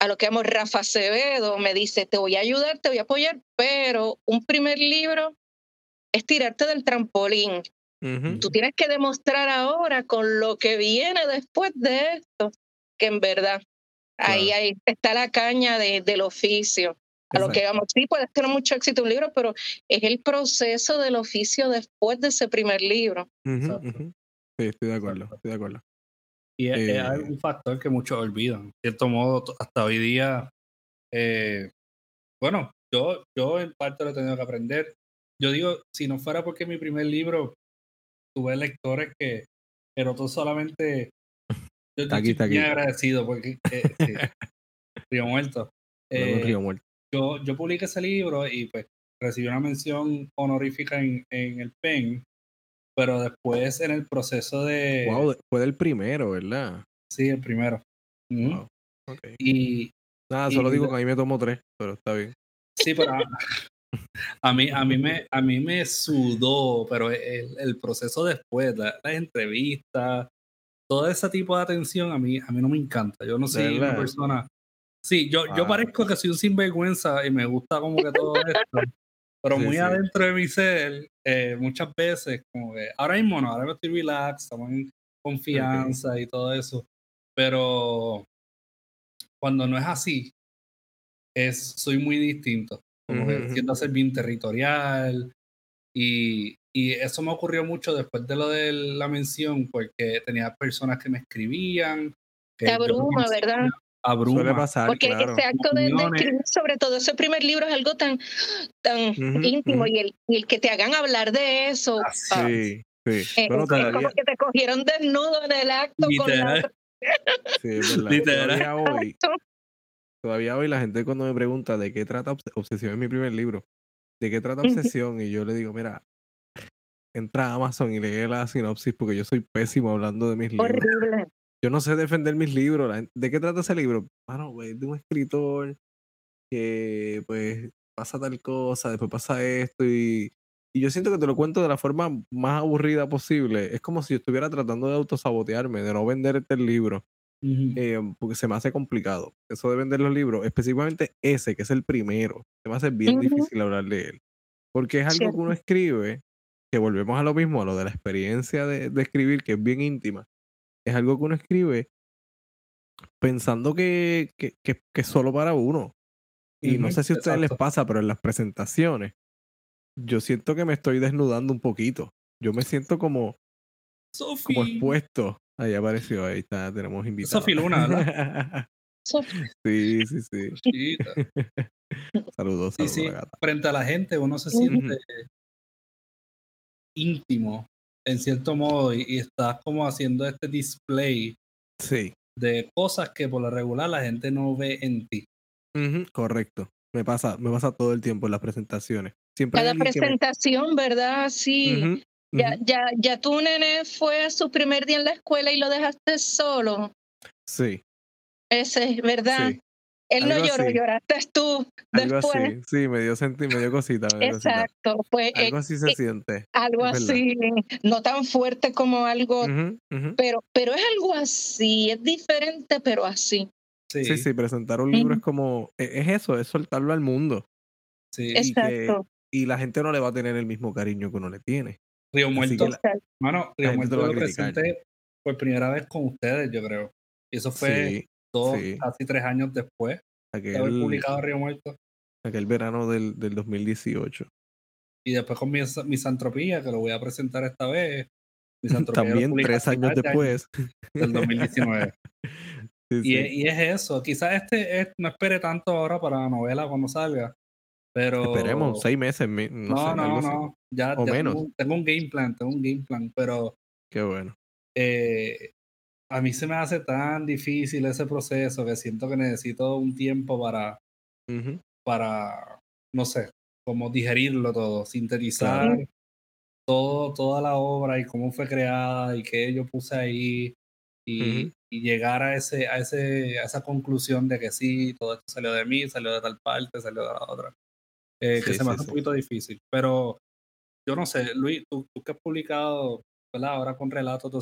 Speaker 3: a lo que llamo Rafa Acevedo, me dice, te voy a ayudar, te voy a apoyar, pero un primer libro es tirarte del trampolín. Tú tienes que demostrar ahora con lo que viene después de esto, que en verdad ahí, ahí está la caña de, del oficio. A lo que vamos, sí, puedes tener mucho éxito un libro, pero es el proceso del oficio después de ese primer libro.
Speaker 2: Sí, estoy de acuerdo, estoy de acuerdo.
Speaker 1: Y es, eh, un factor que muchos olvidan. De cierto modo, hasta hoy día, eh, bueno, yo, yo en parte lo he tenido que aprender yo digo, si no fuera porque mi primer libro tuve lectores que, pero tú solamente, yo estoy muy agradecido porque eh, Río Muerto.
Speaker 2: Eh, Río Muerto.
Speaker 1: Yo, yo publiqué ese libro y pues recibí una mención honorífica en, en el PEN, pero después en el proceso de...
Speaker 2: Wow, fue del primero, ¿verdad?
Speaker 1: Sí, el primero.
Speaker 2: okay.
Speaker 1: Y...
Speaker 2: Nada, solo digo que a mí me tomó tres, pero está bien.
Speaker 1: Sí, pero a mí, a mí, me, a mí me sudó, pero el, el proceso después, las entrevistas, todo ese tipo de atención a mí, a mí no me encanta. Yo no soy una persona. Sí, yo, yo ah. parezco que soy un sinvergüenza y me gusta como que todo esto. Pero muy adentro de mi ser, eh, muchas veces, como que ahora mismo no, ahora estoy relax, estamos en confianza y todo eso. Pero cuando no es así, es, soy muy distinto como que ser bien territorial. Y, y, eso me ocurrió mucho después de lo de la mención, porque tenía personas que me escribían.
Speaker 3: Que Te abruma, ¿verdad?
Speaker 1: Abruma.
Speaker 2: pasar,
Speaker 3: porque ese acto de, escribir, sobre todo ese primer libro, es algo tan, tan íntimo y, el, y el que te hagan hablar de eso.
Speaker 2: Ah, sí, sí.
Speaker 3: Eh, bueno, es como que te cogieron desnudo en el acto.
Speaker 1: Literal.
Speaker 3: Con
Speaker 2: la... Sí, es verdad.
Speaker 1: Literal.
Speaker 2: Hoy, Todavía hoy la gente cuando me pregunta de qué trata Obsesión, es mi primer libro, de qué trata Obsesión, y yo le digo, mira, entra a Amazon y lee la sinopsis porque yo soy pésimo hablando de mis libros. Yo no sé defender mis libros. ¿De qué trata ese libro? Bueno, pues de un escritor que pues pasa tal cosa, después pasa esto y, y yo siento que te lo cuento de la forma más aburrida posible. Es como si yo estuviera tratando de autosabotearme, de no venderte el libro. Eh, porque se me hace complicado. Eso de vender los libros, específicamente ese, que es el primero, se me hace bien difícil hablar de él. Porque es algo que uno escribe, que volvemos a lo mismo, a lo de la experiencia de, escribir, que es bien íntima. Es algo que uno escribe pensando que, que, que, es solo para uno. Y no sé si a ustedes les pasa, pero en las presentaciones, yo siento que me estoy desnudando un poquito. Yo me siento como, como expuesto Ahí apareció, ahí está, tenemos invitado.
Speaker 1: Sofi Luna, ¿verdad?
Speaker 2: sí, sí, sí. saludos, saludos. Sí, sí.
Speaker 1: Frente a la gente uno se siente íntimo, en cierto modo, y, estás como haciendo este display
Speaker 2: sí.
Speaker 1: de cosas que por lo regular la gente no ve en ti.
Speaker 2: correcto. Me pasa, me pasa todo el tiempo en las presentaciones. Siempre
Speaker 3: Cada presentación, ¿verdad? Sí. Ya, ya, ya tu nene fue a su primer día en la escuela y lo dejaste solo.
Speaker 2: Sí.
Speaker 3: Ese es verdad. Él no lloró, lloraste tú.
Speaker 2: Algo así, sí, me dio, senti me dio cosita.
Speaker 3: Exacto. Pues,
Speaker 2: algo así se siente.
Speaker 3: Algo así, no tan fuerte como algo, Pero, pero es algo así, es diferente, pero así.
Speaker 2: Sí, sí, presentar un libro es como, e, es eso, es soltarlo al mundo.
Speaker 1: Sí.
Speaker 3: Exacto.
Speaker 2: y la gente no le va a tener el mismo cariño que uno le tiene.
Speaker 1: Río Muerto. Mano, Río Muerto lo, presenté por primera vez con ustedes, yo creo. Y eso fue dos, casi tres años después de haber publicado Río Muerto.
Speaker 2: Aquel verano del, del 2018.
Speaker 1: Y después con mi, misantropía, que lo voy a presentar esta vez,
Speaker 2: También tres años después.
Speaker 1: Del 2019. Y, es eso. Quizás este, no espere tanto ahora para la novela cuando salga. Pero.
Speaker 2: Esperemos, seis meses. No,
Speaker 1: no, no, Ya, menos. Tengo, un game plan, tengo un game plan, pero.
Speaker 2: Qué bueno.
Speaker 1: Eh, a mí se me hace tan difícil ese proceso que siento que necesito un tiempo para. Para. No sé, como digerirlo todo, sintetizar todo, toda la obra y cómo fue creada y qué yo puse ahí. Y, y llegar a, ese, a, ese, a esa conclusión de que sí, todo esto salió de mí, salió de tal parte, salió de la otra. Eh, que se me hace un poquito difícil. Pero yo no sé, Luis, tú, tú que has publicado, ¿verdad? Ahora con relatos de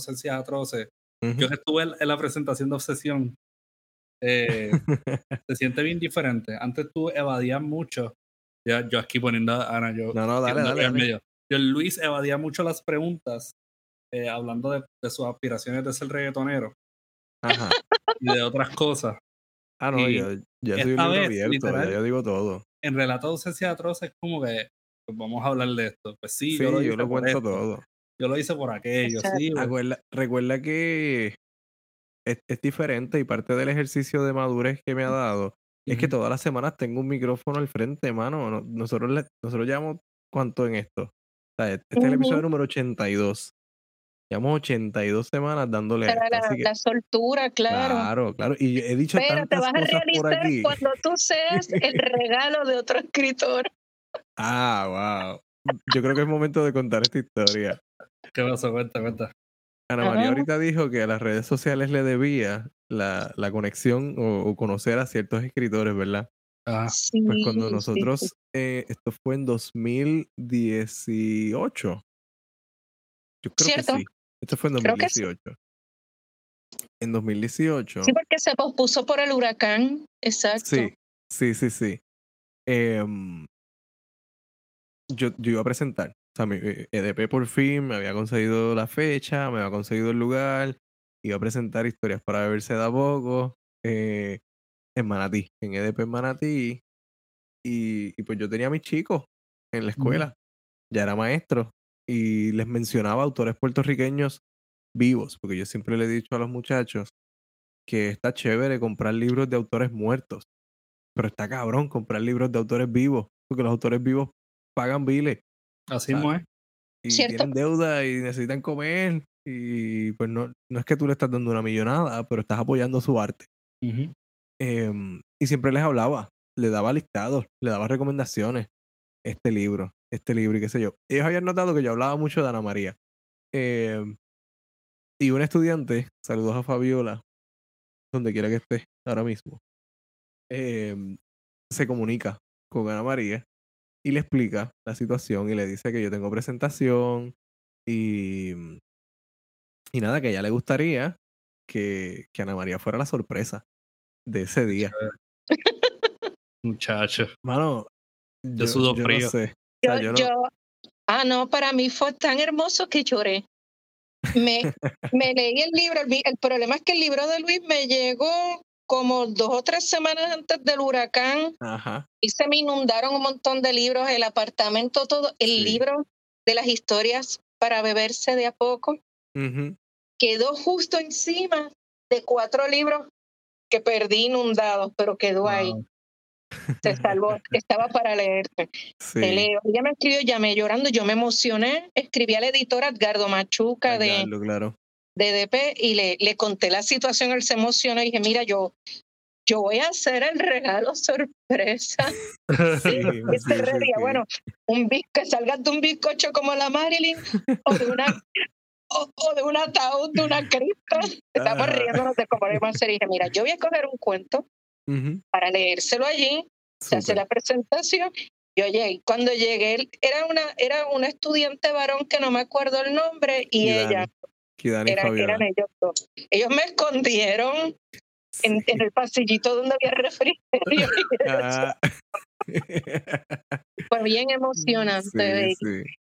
Speaker 1: yo estuve en, la presentación de Obsesión, eh, se siente bien diferente. Antes tú evadías mucho. Ya, yo aquí poniendo a Ana, yo.
Speaker 2: No, no, dale, dale,
Speaker 1: Yo, Luis evadía mucho las preguntas, eh, hablando de, de, sus aspiraciones de ser reggaetonero. Ajá. y de otras cosas.
Speaker 2: Ah, no, yo, yo soy un libro abierto, yo digo todo.
Speaker 1: En Relato de Ausencia Atroz es como que, pues vamos a hablar de esto. Pues sí,
Speaker 2: yo lo, yo lo cuento todo.
Speaker 1: Yo lo hice por aquello, sí.
Speaker 2: Recuerda, que es, es, diferente y parte del ejercicio de madurez que me ha dado es que todas las semanas tengo un micrófono al frente, mano. Nosotros, nosotros llevamos cuánto en esto. O sea, este es el episodio número 82. Llevamos 82 semanas dándole
Speaker 3: a la, soltura, claro.
Speaker 2: Claro, claro. Y he dicho
Speaker 3: Pero
Speaker 2: te
Speaker 3: vas a
Speaker 2: realizar
Speaker 3: cuando tú seas el regalo de otro escritor.
Speaker 2: Ah, wow. Yo creo que es momento de contar esta historia.
Speaker 1: ¿Qué pasó? Cuenta, cuenta.
Speaker 2: Ana María ahorita dijo que a las redes sociales le debía la, la conexión o, conocer a ciertos escritores, ¿verdad?
Speaker 1: Ah.
Speaker 2: Sí, pues cuando nosotros, eh, esto fue en 2018. Yo creo que sí. Esto fue en 2018. En 2018.
Speaker 3: Sí, porque se pospuso por el huracán. Exacto.
Speaker 2: Sí, sí, sí, sí. Em, yo, yo iba a presentar. O sea, mi EDP eh, por fin me había conseguido la fecha, me había conseguido el lugar. Iba a presentar historias para verse de a poco. Eh, en Manatí, en EDP en Manatí. Y, y, pues yo tenía a mis chicos en la escuela. Ya era maestro y les mencionaba autores puertorriqueños vivos, porque yo siempre le he dicho a los muchachos que está chévere comprar libros de autores muertos, pero está cabrón comprar libros de autores vivos, porque los autores vivos pagan biles.
Speaker 1: Así no es.
Speaker 2: Y tienen deuda y necesitan comer. Y pues no, no es que tú le estás dando una millonada, pero estás apoyando su arte. Em, y siempre les hablaba, le daba listados, le daba recomendaciones. Este libro, este libro y qué sé yo. Ellos habían notado que yo hablaba mucho de Ana María. Em, y un estudiante, saludos a Fabiola, donde quiera que esté ahora mismo, em, se comunica con Ana María y le explica la situación y le dice que yo tengo presentación y, y nada, que a ella le gustaría que, que Ana María fuera la sorpresa de ese día.
Speaker 1: Muchacho.
Speaker 2: Mano,
Speaker 1: yo, sudo frío.
Speaker 3: No sé. Yo, ah, no, para mí fue tan hermoso que lloré. Me, me leí el libro. El, problema es que el libro de Luis me llegó como dos o tres semanas antes del huracán y se me inundaron un montón de libros, el apartamento, todo. El libro de las historias para beberse de a poco. Quedó justo encima de cuatro libros que perdí inundados, pero quedó ahí. Se salvó, estaba para leerte. Te leo. Ella me escribió, llamé llorando, yo me emocioné, escribí al editor Edgardo Machuca de,
Speaker 2: claro.
Speaker 3: De DP y le, le conté la situación, él se emocionó y dije, mira, yo, yo voy a hacer el regalo sorpresa. sí, este bueno, un que salgas de un bizcocho como la Marilyn o de una o, de un ataúd de una cripta. Estamos riendo de cómo le vamos a hacer. Y dije, mira, yo voy a coger un cuento para leérselo allí, se hace la presentación. Y oye, cuando llegué, era una, era una estudiante varón que no me acuerdo el nombre y ella. Eran ellos dos. Ellos me escondieron en, el pasillito donde había refrigerio. Ah. Fue bien emocionante.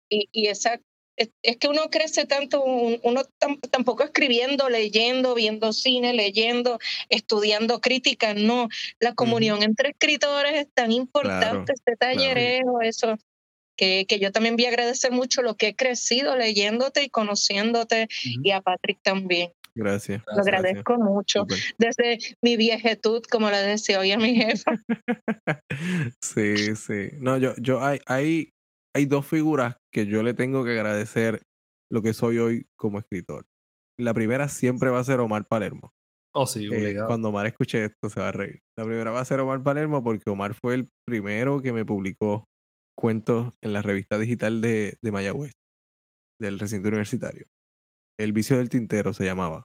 Speaker 3: Y, y, esa es que uno crece tanto, uno tampoco escribiendo, leyendo, viendo cine, leyendo, estudiando crítica, no. La comunión entre escritores es tan importante, este tallereo, eso. Que, que, yo también voy a agradecer mucho lo que he crecido leyéndote y conociéndote y a Patrick también.
Speaker 2: Gracias.
Speaker 3: Lo agradezco mucho. Desde mi viejetud, como le decía hoy a mi jefa.
Speaker 2: sí, sí. No, yo, yo hay, hay, hay dos figuras que yo le tengo que agradecer lo que soy hoy como escritor. La primera siempre va a ser Omar Palermo.
Speaker 1: Oh, sí,
Speaker 2: eh, cuando Omar escuche esto se va a reír. La primera va a ser Omar Palermo porque Omar fue el primero que me publicó cuentos en la revista digital de, de Mayagüez, del recinto universitario. El vicio del tintero se llamaba.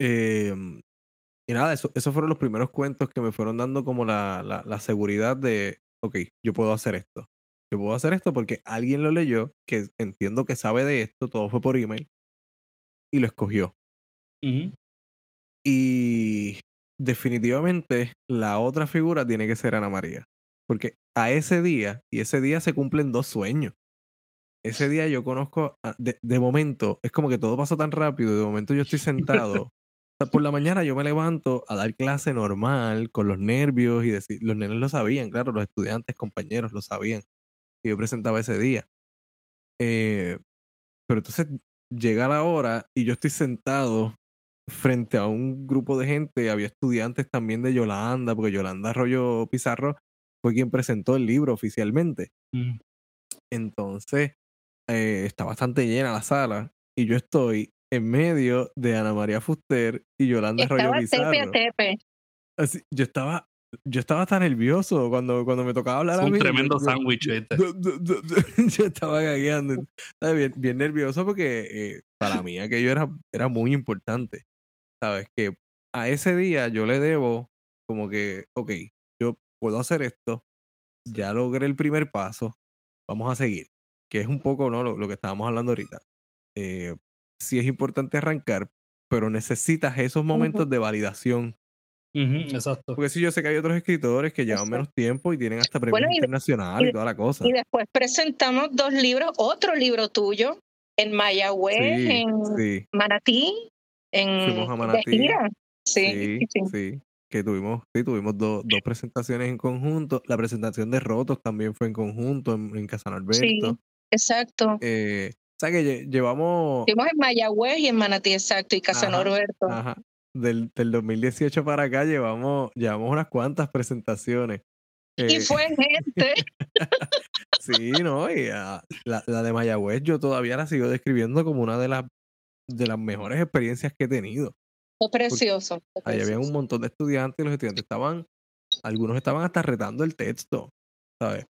Speaker 2: Em, y nada, eso, esos fueron los primeros cuentos que me fueron dando como la, la, la, seguridad de, ok, yo puedo hacer esto. Yo puedo hacer esto porque alguien lo leyó, que entiendo que sabe de esto, todo fue por email, y lo escogió. Y definitivamente la otra figura tiene que ser Ana María. Porque a ese día, y ese día se cumplen dos sueños. Ese día yo conozco, de, de momento, es como que todo pasó tan rápido, de momento yo estoy sentado por la mañana yo me levanto a dar clase normal, con los nervios y decir, los nenes lo sabían, claro, los estudiantes, compañeros lo sabían, que yo presentaba ese día. Eh, pero entonces llega la hora y yo estoy sentado frente a un grupo de gente, había estudiantes también de Yolanda, porque Yolanda Arroyo Pizarro fue quien presentó el libro oficialmente. Mm. Entonces, eh, está bastante llena la sala y yo estoy en medio de Ana María Fuster y Yolanda Arroyo Pizarro. Tepe a tepe. Así, yo estaba yo estaba tan nervioso cuando, cuando me tocaba hablar
Speaker 1: a mí. Un tremendo sándwich. Este.
Speaker 2: Yo estaba gagueando. Bien, bien nervioso porque eh, para mí aquello era, era muy importante. ¿Sabes? Que a ese día yo le debo como que, ok, puedo hacer esto, ya logré el primer paso, vamos a seguir. Que es un poco ¿no? lo, lo que estábamos hablando ahorita. Eh, sí es importante arrancar, pero necesitas esos momentos de validación.
Speaker 1: exacto.
Speaker 2: Porque si yo sé que hay otros escritores que llevan menos tiempo y tienen hasta premios internacionales y, toda la cosa.
Speaker 3: Y después presentamos dos libros, otro libro tuyo, en Mayagüez, en Manatí, en
Speaker 2: Manatí. Sí, sí, Que tuvimos, sí, tuvimos dos presentaciones en conjunto. La presentación de Rotos también fue en conjunto en, Casa Norberto. Sí,
Speaker 3: exacto.
Speaker 2: Eh, o sea que llevamos.
Speaker 3: Estuvimos en Mayagüez y en Manatí, exacto, y Casa Norberto.
Speaker 2: Ajá. Del, del 2018 para acá llevamos, llevamos unas cuantas presentaciones.
Speaker 3: y eh, fue gente.
Speaker 2: sí, ¿no? Y la, la, de Mayagüez yo todavía la sigo describiendo como una de las, de las mejores experiencias que he tenido.
Speaker 3: Fue precioso.
Speaker 2: Ahí había un montón de estudiantes y los estudiantes estaban, algunos estaban hasta retando el texto, ¿sabes?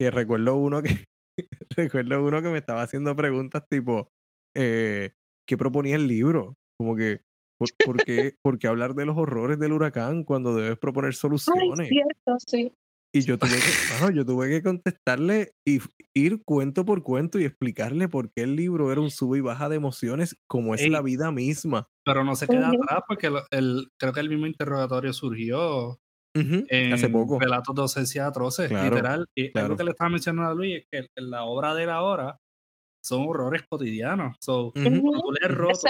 Speaker 2: Y recuerdo uno que, recuerdo uno que me estaba haciendo preguntas tipo, eh, ¿qué proponía el libro? Como que, ¿por, qué, ¿por, qué, hablar de los horrores del huracán cuando debes proponer soluciones?
Speaker 3: cierto, sí.
Speaker 2: Y yo tuve que, yo tuve que contestarle y ir cuento por cuento y explicarle por qué el libro era un sub y baja de emociones, como es la vida misma.
Speaker 1: Pero no se queda atrás porque el, creo que el mismo interrogatorio surgió
Speaker 2: Hace poco.
Speaker 1: Relatos de ausencia atroces, literal. Y algo que le estaba mencionando a Luis es que la obra de la hora son horrores cotidianos. So, Cuando tú lees Roto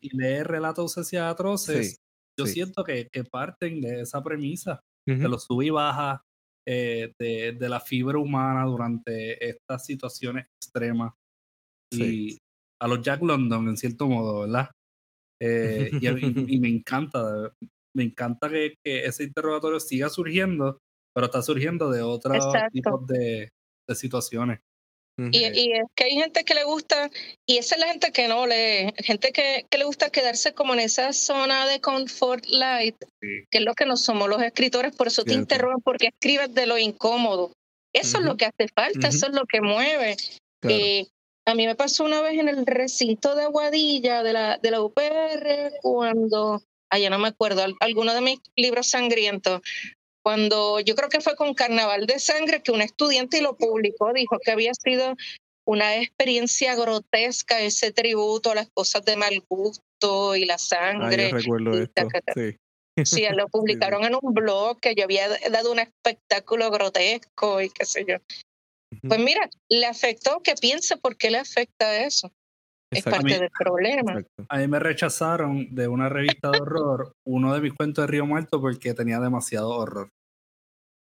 Speaker 1: y lees relatos de ausencia atroces, yo siento que, que, parten de esa premisa, de los sub y baja, eh, de, de, la fibra humana durante estas situaciones extremas. Y a los Jack London, en cierto modo, ¿verdad? Eh, y, y, me encanta, me encanta que, ese interrogatorio siga surgiendo, pero está surgiendo de otros tipos de, situaciones.
Speaker 3: Y, es que hay gente que le gusta, y esa es la gente que no lee, gente que, le gusta quedarse como en esa zona de comfort light, que es lo que no somos los escritores, por eso te interrogan, porque escribes de lo incómodo. Eso es lo que hace falta, eso es lo que mueve. Eh, a mí me pasó una vez en el recinto de Aguadilla de la, de la UPR, cuando allá no me acuerdo, alguno de mis libros sangrientos, cuando yo creo que fue con Carnaval de Sangre, que un estudiante lo publicó, dijo que había sido una experiencia grotesca ese tributo a las cosas de mal gusto y la sangre.
Speaker 2: recuerdo esto. Sí.
Speaker 3: Sí, lo publicaron en un blog que yo había dado un espectáculo grotesco y qué sé yo. Pues mira, le afectó, que piense por qué le afecta eso. Es parte del problema.
Speaker 1: A mí me rechazaron de una revista de horror uno de mis cuentos de Río Muerto porque tenía demasiado horror.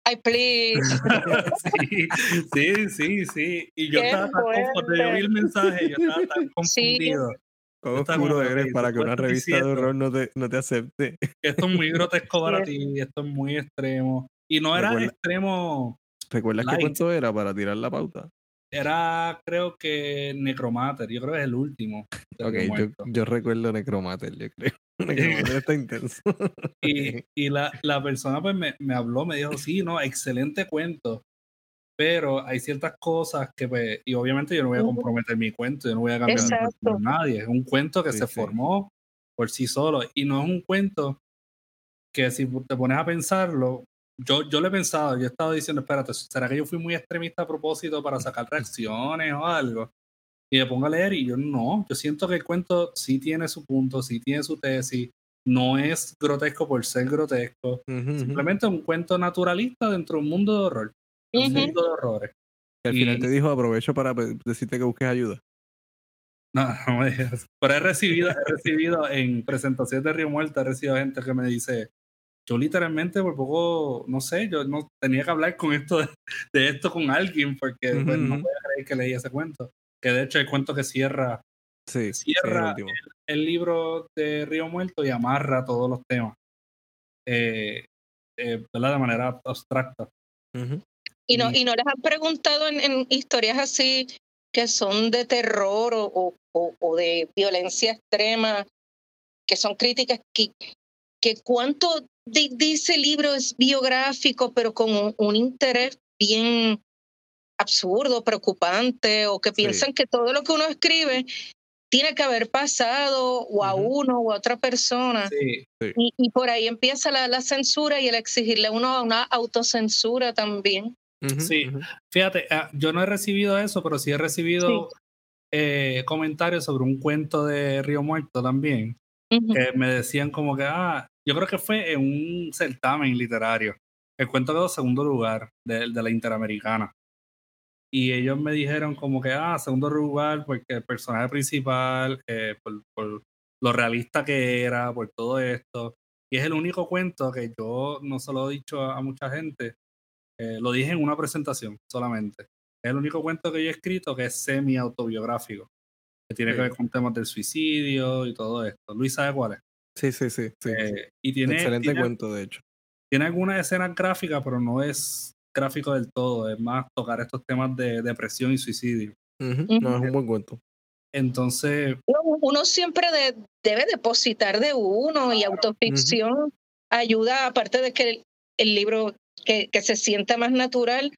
Speaker 3: Ay, please.
Speaker 1: sí, sí, sí, sí. Y yo estaba tan confundido. Yo vi el mensaje, yo estaba tan confundido. Sí.
Speaker 2: ¿Cómo oscuro eres para que una revista de horror no te, no te acepte?
Speaker 1: Esto es muy grotesco para ti, esto es muy extremo. Y no era extremo.
Speaker 2: ¿Recuerdas qué cuento era para tirar la pauta?
Speaker 1: Era, creo que Necromater, yo creo que es el último.
Speaker 2: Ok, yo, yo, recuerdo Necromater, yo creo. Necromater está intenso.
Speaker 1: y, y la, la, persona pues me, me, habló, me dijo, sí, no, excelente cuento, pero hay ciertas cosas que, pues, y obviamente yo no voy a comprometer mi cuento, yo no voy a cambiar a nadie, es un cuento que se formó por sí solo y no es un cuento que si te pones a pensarlo, yo, yo le he pensado, yo he estado diciendo, espérate, ¿será que yo fui muy extremista a propósito para sacar reacciones o algo? Y me pongo a leer y yo no, yo siento que el cuento sí tiene su punto, sí tiene su tesis, no es grotesco por ser grotesco, simplemente es un cuento naturalista dentro de un mundo de horror, un mundo de horrores.
Speaker 2: Y al final te dijo, aprovecho para decirte que busques ayuda.
Speaker 1: No, no me digas. Pero he recibido, he recibido en presentaciones de Río Muerto, he recibido gente que me dice, yo literalmente por poco, no sé, yo no tenía que hablar con esto de, esto con alguien porque pues, no podía creer que leí ese cuento. Que de hecho el cuento que cierra,
Speaker 2: sí,
Speaker 1: cierra el, libro de Río Muerto y amarra todos los temas. Eh, eh, de manera abstracta.
Speaker 3: y, no, y no les han preguntado en, historias así que son de terror o, o, o, de violencia extrema, que son críticas, que, que cuánto dice el libro es biográfico, pero con un, interés bien absurdo, preocupante, o que piensan que todo lo que uno escribe tiene que haber pasado o a uno o a otra persona. Y, por ahí empieza la, censura y el exigirle a uno una autocensura también.
Speaker 1: sí, fíjate, ah, yo no he recibido eso, pero sí he recibido eh, comentarios sobre un cuento de Río Muerto también, que me decían como que, ah, yo creo que fue en un certamen literario. El cuento quedó segundo lugar de, de la Interamericana. Y ellos me dijeron como que, ah, segundo lugar, porque el personaje principal, eh, por, por, lo realista que era, por todo esto. Y es el único cuento que yo no se lo he dicho a, mucha gente, eh, lo dije en una presentación solamente. Es el único cuento que yo he escrito que es semi-autobiográfico, que tiene que ver con temas del suicidio y todo esto. Luis sabe cuál es.
Speaker 2: Sí, sí, sí. sí,
Speaker 1: eh, Y tiene,
Speaker 2: Excelente cuento, de hecho.
Speaker 1: Tiene algunas escenas gráficas, pero no es gráfico del todo. Es más tocar estos temas de depresión y suicidio.
Speaker 2: No, es un buen cuento.
Speaker 1: Entonces.
Speaker 3: Uno siempre debe depositar de uno y autoficción ayuda, aparte de que el, libro que, que, se sienta más natural,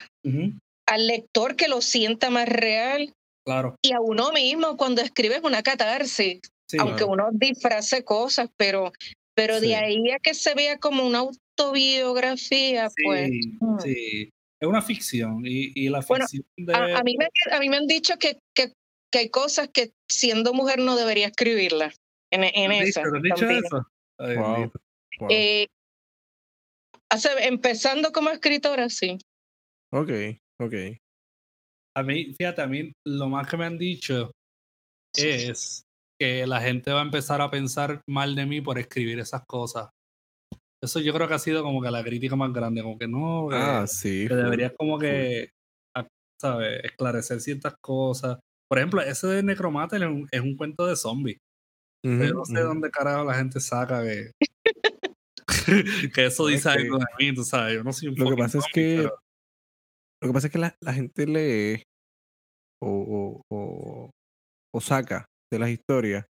Speaker 3: al lector que lo sienta más real.
Speaker 1: Claro.
Speaker 3: Y a uno mismo cuando escribes una catarsis aunque uno disfrace cosas, pero, pero de ahí a que se vea como una autobiografía, pues.
Speaker 1: Mm. Sí, es una ficción. Y, y la ficción de...
Speaker 3: a, mí me, a mí me han dicho que, que, que, hay cosas que siendo mujer no debería escribirlas. En, en esa.
Speaker 1: ¿Te dicho eso? wow.
Speaker 3: Eh, hace, empezando como escritora, sí.
Speaker 2: Ok, ok.
Speaker 1: A mí, fíjate, a mí lo más que me han dicho es que la gente va a empezar a pensar mal de mí por escribir esas cosas. Eso yo creo que ha sido como que la crítica más grande, como que no, que,
Speaker 2: ah, sí,
Speaker 1: que deberías como que, ¿sabes? Esclarecer ciertas cosas. Por ejemplo, ese de Necromater es un, cuento de zombies. pero no sé dónde carajo la gente saca que, que eso dice algo de mí, tú sabes. Yo no soy un
Speaker 2: Lo que pasa es que lo que pasa es que la, la gente lee o, o, o, saca de las historias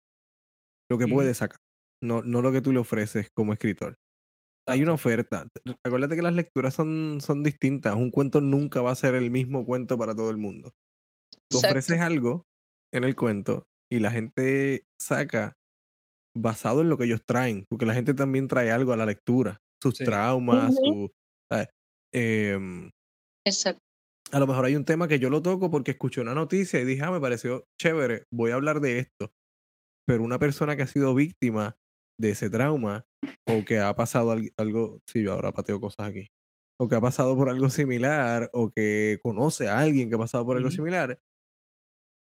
Speaker 2: lo que puede sacar, no, no lo que tú le ofreces como escritor. Hay una oferta. Acuérdate que las lecturas son, son distintas. Un cuento nunca va a ser el mismo cuento para todo el mundo. Tú ofreces algo en el cuento y la gente saca basado en lo que ellos traen, porque la gente también trae algo a la lectura, sus traumas, su, em,
Speaker 3: Exacto
Speaker 2: a lo mejor hay un tema que yo lo toco porque escuché una noticia y dije, ah, me pareció chévere, voy a hablar de esto. Pero una persona que ha sido víctima de ese trauma o que ha pasado algo, sí, yo ahora pateo cosas aquí, o que ha pasado por algo similar o que conoce a alguien que ha pasado por algo similar,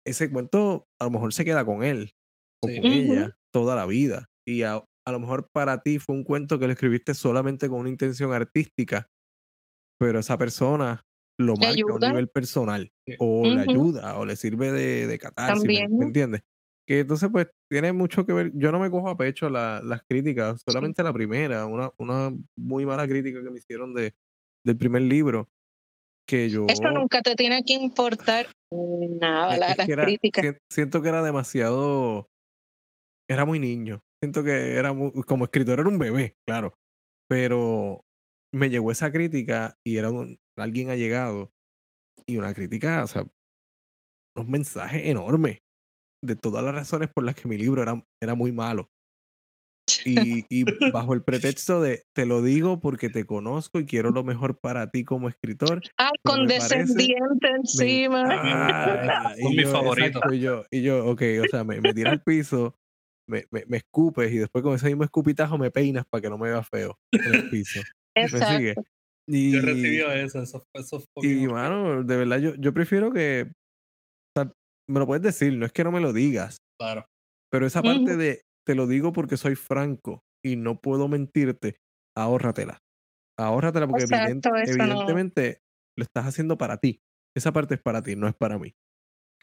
Speaker 2: ese cuento a lo mejor se queda con él o con ella toda la vida. Y a, a lo mejor para ti fue un cuento que lo escribiste solamente con una intención artística pero esa persona lo marca a un nivel personal o le ayuda o le sirve de, de catarsis, ¿me, entiendes? Que entonces pues tiene mucho que ver, yo no me cojo a pecho las críticas, solamente la primera, una, una muy mala crítica que me hicieron de, del primer libro, que yo...
Speaker 3: Eso nunca te tiene que importar nada, las críticas.
Speaker 2: Siento que era demasiado, era muy niño, siento que era muy, como escritor era un bebé, claro, pero me llegó esa crítica y era un, alguien ha llegado y una crítica, o sea, un mensaje enorme de todas las razones por las que mi libro era, era muy malo. Y, y, bajo el pretexto de te lo digo porque te conozco y quiero lo mejor para ti como escritor.
Speaker 3: Ah, condescendiente encima.
Speaker 1: Ah, mi favorito.
Speaker 2: y, yo, y yo, ok, o sea, me, me tira al piso, me, me, me, escupes y después con ese mismo escupitajo me peinas para que no me vea feo en el piso.
Speaker 3: Exacto.
Speaker 1: Y, yo recibí eso, eso, eso
Speaker 2: Y, mano, de verdad, yo, yo prefiero que. O sea, me lo puedes decir, no es que no me lo digas.
Speaker 1: Claro.
Speaker 2: Pero esa parte de te lo digo porque soy franco y no puedo mentirte, ahórratela. Ahórratela porque evidentemente lo estás haciendo para ti. Esa parte es para ti, no es para mí.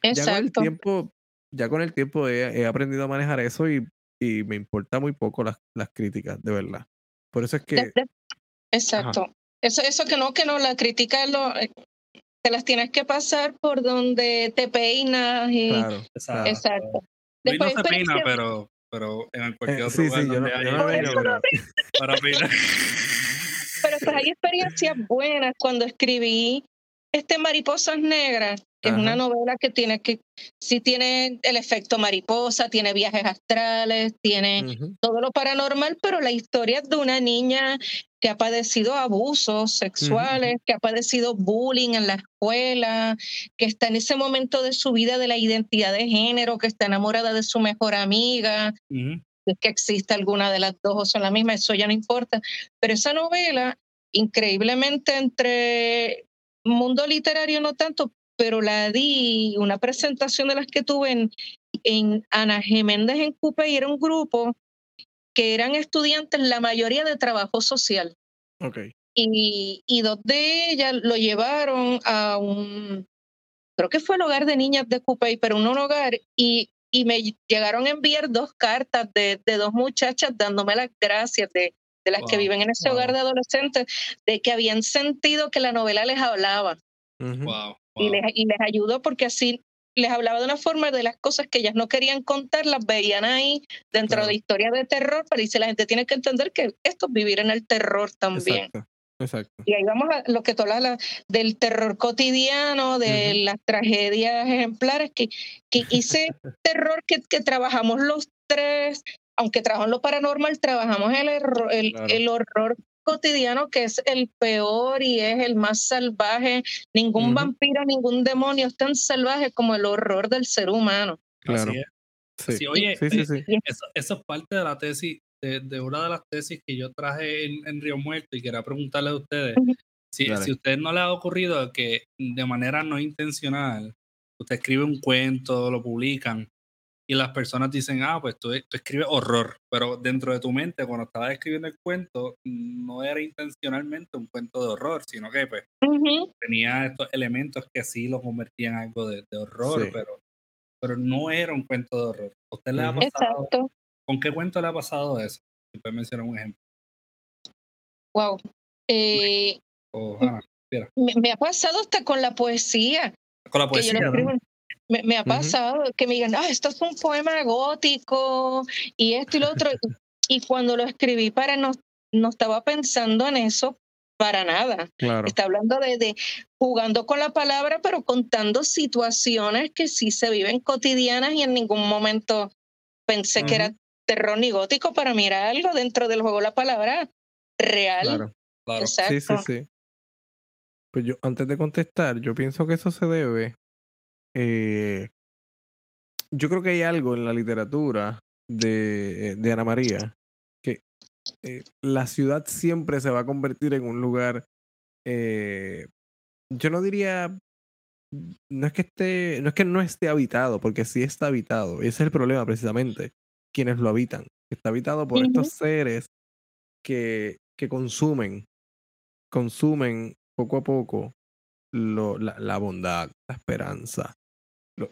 Speaker 3: Exacto.
Speaker 2: Ya con el tiempo, ya con el tiempo he, aprendido a manejar eso y, y, me importa muy poco las, las críticas, de verdad. Por eso es que.
Speaker 3: Exacto. Eso, eso que no, que no, la crítica lo, eh, te las tienes que pasar por donde te peinas y.
Speaker 2: Claro,
Speaker 3: exacto.
Speaker 1: Después, no se peina, pero, pero en cualquier
Speaker 2: eh,
Speaker 1: otro lugar
Speaker 2: sí, yo no,
Speaker 1: no para peinar.
Speaker 3: Pero pues hay experiencias buenas cuando escribí este Mariposas Negras, que es una novela que tiene que, sí tiene el efecto mariposa, tiene viajes astrales, tiene todo lo paranormal, pero la historia es de una niña que ha padecido abusos sexuales, que ha padecido bullying en la escuela, que está en ese momento de su vida de la identidad de género, que está enamorada de su mejor amiga, es que existe alguna de las dos o son la misma, eso ya no importa. Pero esa novela, increíblemente entre mundo literario no tanto, pero la di, una presentación de las que tuve en, en Ana Geméndez en Cupe y era un grupo que eran estudiantes, la mayoría de trabajo social.
Speaker 2: Okay.
Speaker 3: Y, y dos de ellas lo llevaron a un, creo que fue el hogar de niñas de Cupey, pero un hogar, y, y me llegaron a enviar dos cartas de, de dos muchachas dándome las gracias de, de las que viven en ese hogar de adolescentes, de que habían sentido que la novela les hablaba. Y, les, y les ayudó porque así les hablaba de una forma de las cosas que ellas no querían contar, las veían ahí dentro de historias de terror, pero dice la gente tiene que entender que esto es vivir en el terror también.
Speaker 2: Exacto.
Speaker 3: Y ahí vamos a lo que tú hablas del terror cotidiano, de las tragedias ejemplares, que, que ese terror que, que, trabajamos los tres, aunque trabajamos lo paranormal, trabajamos el, el, el horror cotidiano que es el peor y es el más salvaje. Ningún vampiro, ningún demonio es tan salvaje como el horror del ser humano.
Speaker 2: Claro.
Speaker 1: Sí. oye, eso, es parte de la tesis, de, una de las tesis que yo traje en, Río Muerto y quería preguntarle a ustedes. Si, si a usted no le ha ocurrido que de manera no intencional usted escribe un cuento, lo publican y las personas dicen, ah, pues tú, escribes horror, pero dentro de tu mente, cuando estabas escribiendo el cuento, no era intencionalmente un cuento de horror, sino que pues tenía estos elementos que sí lo convertían en algo de, horror, pero, pero no era un cuento de horror. usted le ha pasado? ¿Con qué cuento le ha pasado eso? Si puede mencionar un ejemplo.
Speaker 3: Wow. Eh, me, ha pasado hasta con la poesía.
Speaker 1: Con la poesía.
Speaker 3: Me, ha pasado que me digan, ah, esto es un poema gótico y esto y lo otro. y cuando lo escribí para no, no estaba pensando en eso para nada.
Speaker 2: Claro.
Speaker 3: Está hablando de, de, jugando con la palabra, pero contando situaciones que sí se viven cotidianas y en ningún momento pensé que era terror ni gótico. Para mí era algo dentro del juego la palabra real.
Speaker 2: Claro. claro. Sí, sí, sí. Pues yo, antes de contestar, yo pienso que eso se debe eh, yo creo que hay algo en la literatura de, de Ana María que eh, la ciudad siempre se va a convertir en un lugar, eh, yo no diría, no es que esté, no es que no esté habitado, porque sí está habitado. Ese es el problema precisamente, quienes lo habitan. Está habitado por estos seres que, que consumen, consumen poco a poco lo, la, bondad, la esperanza,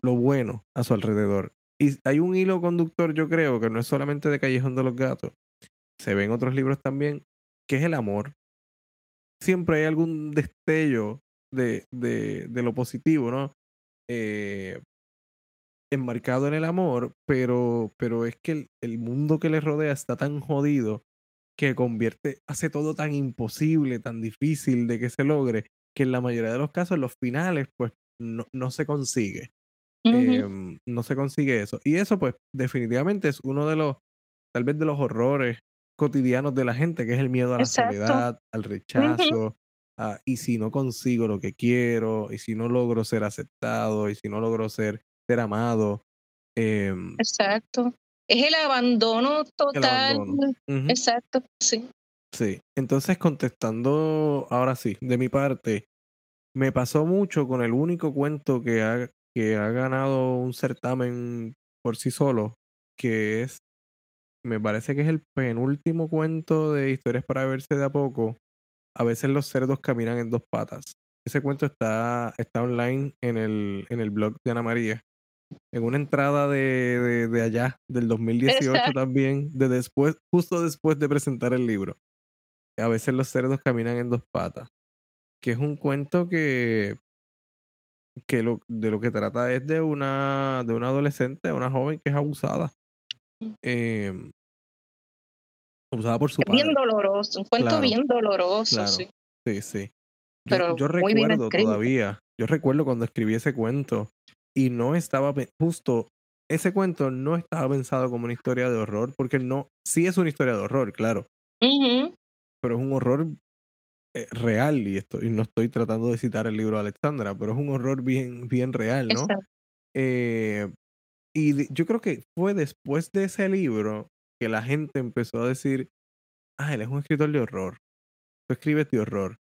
Speaker 2: lo, bueno a su alrededor. Y hay un hilo conductor, yo creo, que no es solamente de Callejón de los Gatos, se ve en otros libros también, que es el amor. Siempre hay algún destello de, de, lo positivo, ¿no? Eh, enmarcado en el amor, pero, pero es que el, el, mundo que le rodea está tan jodido que convierte, hace todo tan imposible, tan difícil de que se logre, que en la mayoría de los casos, los finales, pues no, no se consigue. Em, no se consigue eso. Y eso, pues, definitivamente es uno de los, tal vez de los horrores cotidianos de la gente, que es el miedo a la soledad, al rechazo, y si no consigo lo que quiero, y si no logro ser aceptado, y si no logro ser, ser amado. Em
Speaker 3: Exacto. Es el abandono total. Exacto, sí.
Speaker 2: Sí. Entonces, contestando ahora sí, de mi parte, me pasó mucho con el único cuento que ha, que ha ganado un certamen por sí solo, que es, me parece que es el penúltimo cuento de historias para verse de a poco, a veces los cerdos caminan en dos patas. Ese cuento está, está online en el, en el blog de Ana María. En una entrada de, de, allá, del 2018 también, de después, justo después de presentar el libro. A veces los cerdos caminan en dos patas. Que es un cuento que, que lo, de lo que trata es de una, de una adolescente, una joven que es abusada. Eh, Usada por su padre.
Speaker 3: Bien doloroso, un cuento bien doloroso, sí.
Speaker 2: Sí, sí. Yo, yo recuerdo todavía, yo recuerdo cuando escribí ese cuento y no estaba, justo, ese cuento no estaba pensado como una historia de horror, porque no, sí es una historia de horror, claro. Pero es un horror eh, real y, esto, y no estoy tratando de citar el libro de Alexandra, pero es un horror bien, bien real, ¿no? Eh, y yo creo que fue después de ese libro que la gente empezó a decir, ah, él es un escritor de horror, tú escribes de horror.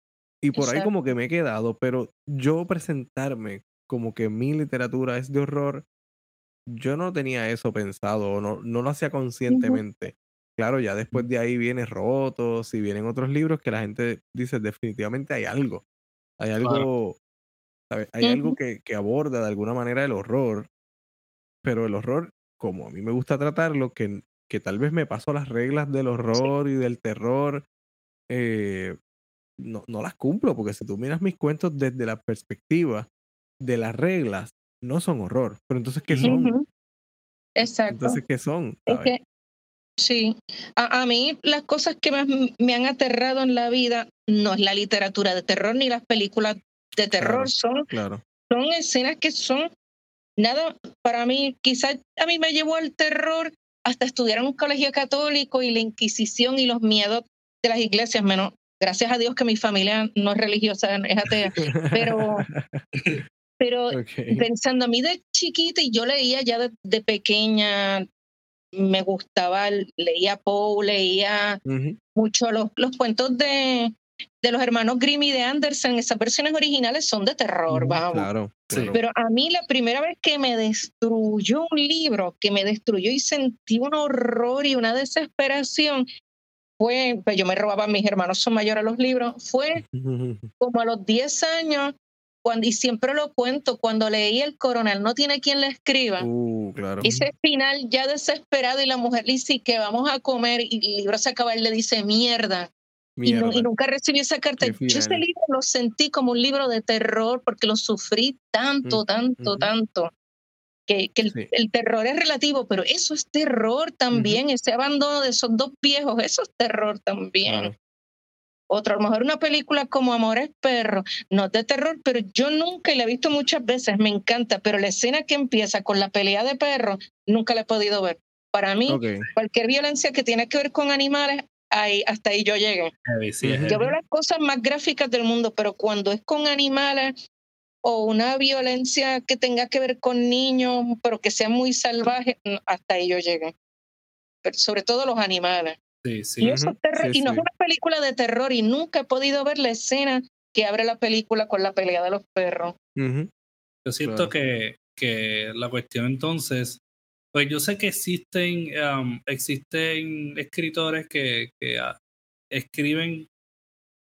Speaker 2: Y por ahí como que me he quedado, pero yo presentarme como que mi literatura es de horror, yo no tenía eso pensado, no, no lo hacía conscientemente. Claro, ya después de ahí viene Rotos y vienen otros libros que la gente dice definitivamente hay algo. Hay algo, Hay algo que, que aborda de alguna manera el horror, pero el horror, como a mí me gusta tratarlo, que que tal vez me paso las reglas del horror y del terror, eh, no, no las cumplo, porque si tú miras mis cuentos desde la perspectiva de las reglas, no son horror. Pero entonces, ¿qué son?
Speaker 3: Exacto.
Speaker 2: Entonces, ¿qué son?
Speaker 3: Sí, a, a, mí las cosas que más me han aterrado en la vida no es la literatura de terror ni las películas de terror, son,
Speaker 2: claro.
Speaker 3: son escenas que son nada, para mí, quizás a mí me llevó al terror hasta estudiar en un colegio católico y la Inquisición y los miedos de las iglesias, menos, gracias a Dios que mi familia no es religiosa, es atea, pero, pero pensando a mí de chiquita y yo leía ya de, pequeña, me gustaba, leía Poe, leía mucho los, los cuentos de, de los hermanos Grimm y de Anderson, esas versiones originales son de terror, vamos.
Speaker 2: Claro,
Speaker 3: Pero a mí la primera vez que me destruyó un libro, que me destruyó y sentí un horror y una desesperación, fue, pues yo me robaba, mis hermanos son mayores a los libros, fue como a los 10 años, cuando, y siempre lo cuento, cuando leí El Coronel no tiene quien le escriba,
Speaker 2: uh, claro.
Speaker 3: ese final ya desesperado y la mujer le dice que vamos a comer y el libro se acaba y le dice mierda y, nunca recibí esa carta. Yo ese libro lo sentí como un libro de terror porque lo sufrí tanto, tanto, tanto. Que, que el, terror es relativo, pero eso es terror también, ese abandono de esos dos viejos, eso es terror también. Otro, a lo mejor una película como Amores Perro, no es de terror, pero yo nunca, y la he visto muchas veces, me encanta, pero la escena que empieza con la pelea de perros, nunca la he podido ver. Para mí, cualquier violencia que tiene que ver con animales, ahí, hasta ahí yo llegué. yo veo las cosas más gráficas del mundo, pero cuando es con animales o una violencia que tenga que ver con niños, pero que sea muy salvaje, hasta ahí yo llegué. Pero sobre todo los animales.
Speaker 1: Sí, sí.
Speaker 3: Y, y no es una película de terror y nunca he podido ver la escena que abre la película con la pelea de los perros.
Speaker 1: Yo siento que, que la cuestión entonces pues yo sé que existen, existen escritores que, que ah, escriben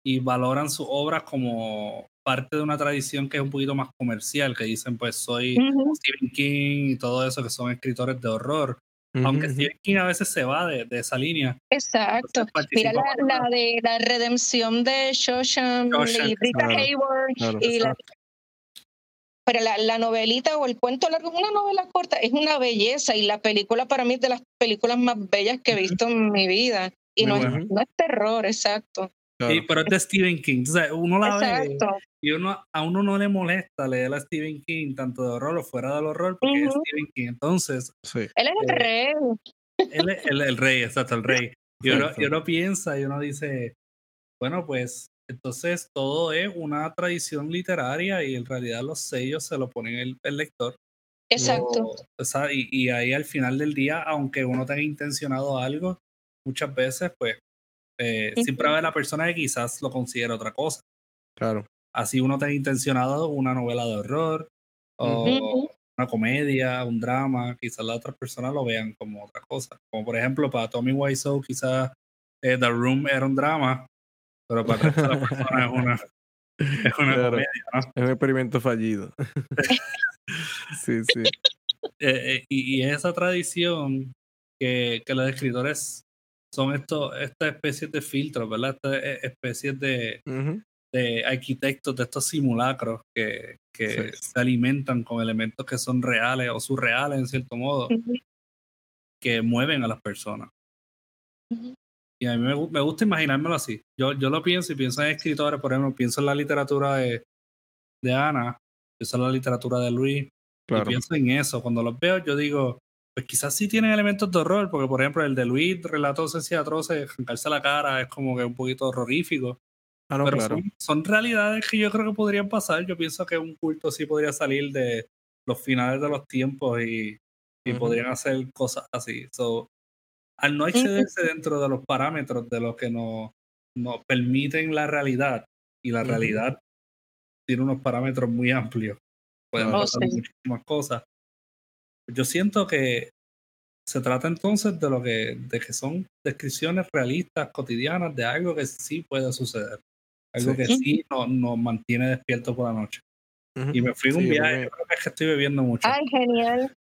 Speaker 1: y valoran sus obras como parte de una tradición que es un poquito más comercial, que dicen pues soy Stephen King y todo eso, que son escritores de horror. Aunque Stephen King a veces se va de, esa línea.
Speaker 3: Exacto. Mira la, de la redención de Shoshan, y Rita Hayward y la, pero la, la, novelita o el cuento largo una novela corta, es una belleza y la película para mí es de las películas más bellas que he visto en mi vida. Y no es, no es, terror, exacto.
Speaker 1: Sí, pero es de Stephen King. uno la ve y uno, a uno no le molesta leer a Stephen King, tanto de horror o fuera del horror, porque es Stephen King. Entonces,
Speaker 3: él es el eh, rey.
Speaker 1: Él es el, rey, exacto, el rey. Y uno, y uno piensa y uno dice, bueno, pues entonces todo es una tradición literaria y en realidad los sellos se lo ponen el, el lector.
Speaker 3: Exacto.
Speaker 1: y, y, ahí al final del día, aunque uno tenga intencionado algo, muchas veces pues eh, siempre va la persona que quizás lo considera otra cosa.
Speaker 2: Claro.
Speaker 1: Así uno tenga intencionado una novela de horror o una comedia, un drama, quizás las otras personas lo vean como otra cosa. Como por ejemplo para Tommy Wiseau quizás eh, The Room era un drama, pero para las personas es una, es una comedia, ¿no? Es
Speaker 2: un experimento fallido. sí, sí.
Speaker 1: Eh, y, y, esa tradición que, que los escritores son estos, estas especies de filtros, ¿verdad? Estas e, especies de, de arquitectos de estos simulacros que, que se alimentan con elementos que son reales o surreales en cierto modo, que mueven a las personas. Y a mí me, me, gusta imaginármelo así. Yo, yo lo pienso y pienso en escritores, por ejemplo, pienso en la literatura de, de Ana, pienso en la literatura de Luis, y pienso en eso. Cuando los veo, yo digo, pues quizás sí tienen elementos de horror, porque por ejemplo el de Luis, relatos así atroces, arrancarse la cara es como que un poquito horrorífico. Ah, pero son, realidades que yo creo que podrían pasar. Yo pienso que un culto sí podría salir de los finales de los tiempos y, y podrían hacer cosas así. So, al no excederse dentro de los parámetros de lo que nos, nos permiten la realidad, y la realidad tiene unos parámetros muy amplios, pueden pasar muchísimas cosas. Yo siento que se trata entonces de lo que, de que son descripciones realistas, cotidianas, de algo que sí puede suceder. Algo que sí nos, mantiene despiertos por la noche. Y me fui un viaje, creo que es que estoy bebiendo mucho.
Speaker 3: Ay, genial.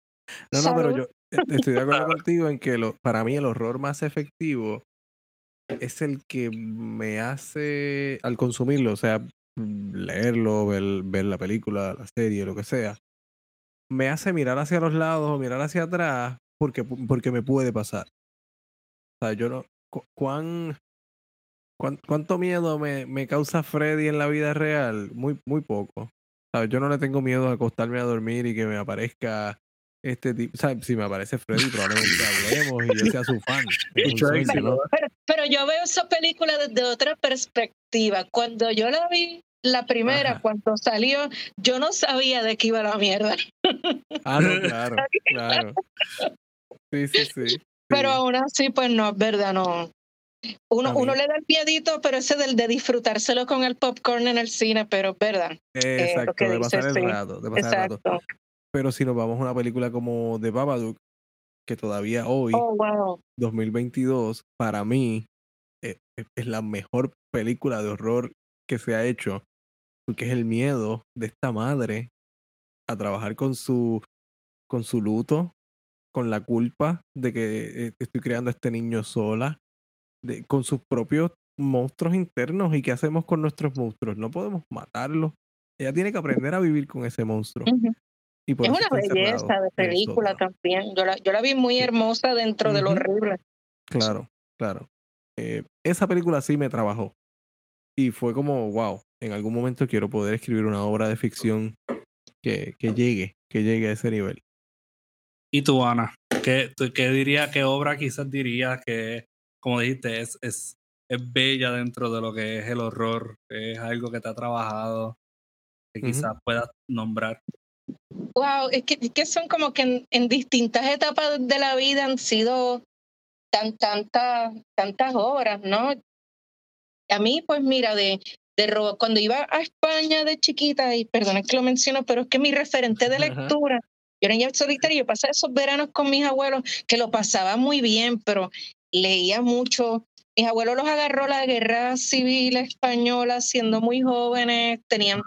Speaker 2: No, no, pero yo estoy de acuerdo contigo en que lo, para mí el horror más efectivo es el que me hace, al consumirlo, o sea, leerlo, ver, ver la película, la serie, lo que sea, me hace mirar hacia los lados o mirar hacia atrás porque, porque me puede pasar. O sea, yo no. ¿Cuán, cuánto miedo me, me, causa Freddy en la vida real? Muy, muy poco. ¿Sabes? Yo no le tengo miedo a acostarme a dormir y que me aparezca este tipo. ¿sabes? Si me aparece Freddy, probablemente hablemos y yo sea su fan.
Speaker 3: pero, pero, yo veo esa película desde otra perspectiva. Cuando yo la vi la primera, cuando salió, yo no sabía de qué iba la mierda.
Speaker 2: Ah, no, claro, claro. Sí, sí, sí.
Speaker 3: Pero aún así, pues no, es verdad, no. Uno, uno le da el piedito, pero ese del de disfrutárselo con el popcorn en el cine, pero es verdad.
Speaker 2: Eh, exacto, de pasar el rato, de pasar el rato. Pero si nos vamos a una película como The Babadook, que todavía hoy,
Speaker 3: oh,
Speaker 2: 2022, para mí eh, es la mejor película de horror que se ha hecho, porque es el miedo de esta madre a trabajar con su, con su luto, con la culpa de que eh, estoy creando a este niño sola, de, con sus propios monstruos internos y qué hacemos con nuestros monstruos. No podemos matarlos. Ella tiene que aprender a vivir con ese monstruo.
Speaker 3: y es una belleza de película también. Yo la, yo la vi muy hermosa dentro de lo horrible.
Speaker 2: Claro, claro. Eh, esa película sí me trabajó. Y fue como, wow, en algún momento quiero poder escribir una obra de ficción que, que llegue, que llegue a ese nivel.
Speaker 1: ¿Y tú, Ana? ¿Qué, qué diría, qué obra quizás dirías que, como dijiste, es, es, es bella dentro de lo que es el horror? Es algo que te ha trabajado, que quizás puedas nombrar.
Speaker 3: Wow, es que, que son como que en, distintas etapas de la vida han sido tan, tantas, tantas obras, ¿no? A mí, pues mira, de, de cuando iba a España de chiquita, y perdona que lo menciono, pero es que mi referente de lectura, yo era niña solitaria, yo pasaba esos veranos con mis abuelos, que lo pasaba muy bien, pero leía mucho. Mis abuelos los agarró la guerra civil española siendo muy jóvenes, tenían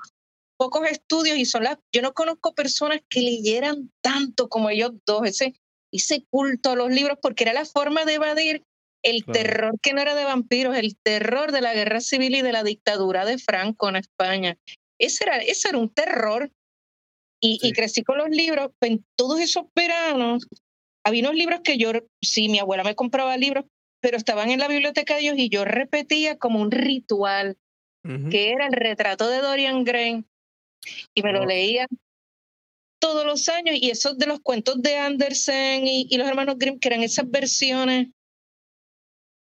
Speaker 3: pocos estudios y son las, yo no conozco personas que leyeran tanto como ellos dos, ese, ese culto a los libros, porque era la forma de evadir el terror que no era de vampiros, el terror de la guerra civil y de la dictadura de Franco en España. Ese era, ese era un terror. Y, y crecí con los libros, pues, en todos esos veranos, había unos libros que yo, sí, mi abuela me compraba libros, pero estaban en la biblioteca de ellos y yo repetía como un ritual, que era el retrato de Dorian Gray, y me lo leía todos los años, y esos de los cuentos de Andersen y, y los hermanos Grimm, que eran esas versiones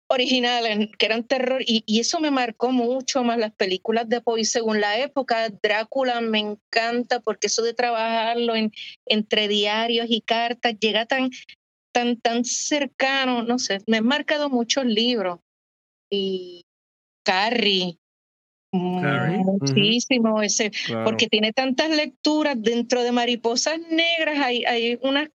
Speaker 3: originales, que eran terror, y, y, eso me marcó mucho más las películas de Poe según la época. Drácula me encanta porque eso de trabajarlo en, entre diarios y cartas llega tan tan, tan cercano, no sé, me han marcado muchos libros. Y Carrie, muchísimo, ese, porque tiene tantas lecturas dentro de Mariposas Negras, hay, hay unas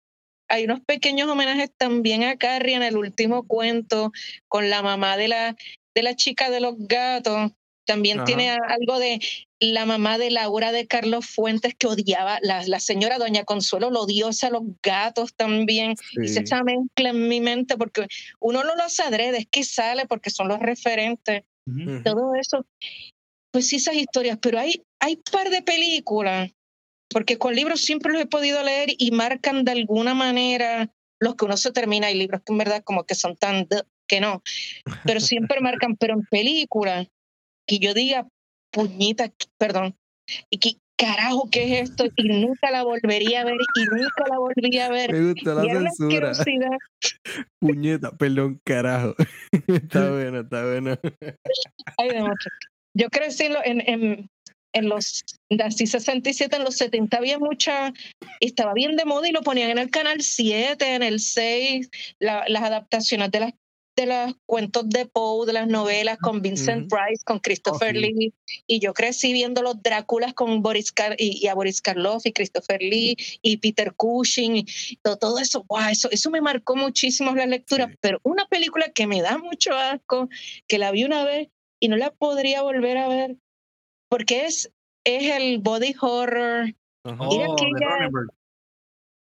Speaker 3: hay unos pequeños homenajes también a Carrie en el último cuento con la mamá de la, de la chica de los gatos. También tiene algo de la mamá de Laura de Carlos Fuentes que odiaba, la, la señora Doña Consuelo lo odiosa a los gatos también. Y se echa mezcla en mi mente porque uno no los adrede, es que sale porque son los referentes. Todo eso. Pues sí, esas historias, pero hay, hay par de películas, porque con libros siempre los he podido leer y marcan de alguna manera los que uno se termina. Hay libros que en verdad como que son tan que no, pero siempre marcan, pero en películas que yo diga, puñita, perdón, y que carajo, ¿qué es esto? Y nunca la volvería a ver y nunca la volvería a ver.
Speaker 2: Me gusta la censura. Puñeta, perdón, carajo. está bueno, está bueno.
Speaker 3: Ay, yo crecí en, en, en los así 67, en los 70 había mucha, estaba bien de moda y lo ponían en el canal 7, en el 6, las adaptaciones de las de los cuentos de Poe, de las novelas con Vincent Price, con Christopher oh, Lee, y yo crecí viendo los Dráculas con Boris y, a Boris Karloff y Christopher Lee y Peter Cushing, y todo, eso, wow, eso, eso me marcó muchísimo la lectura, pero una película que me da mucho asco, que la vi una vez y no la podría volver a ver, porque es, es el body horror. Oh,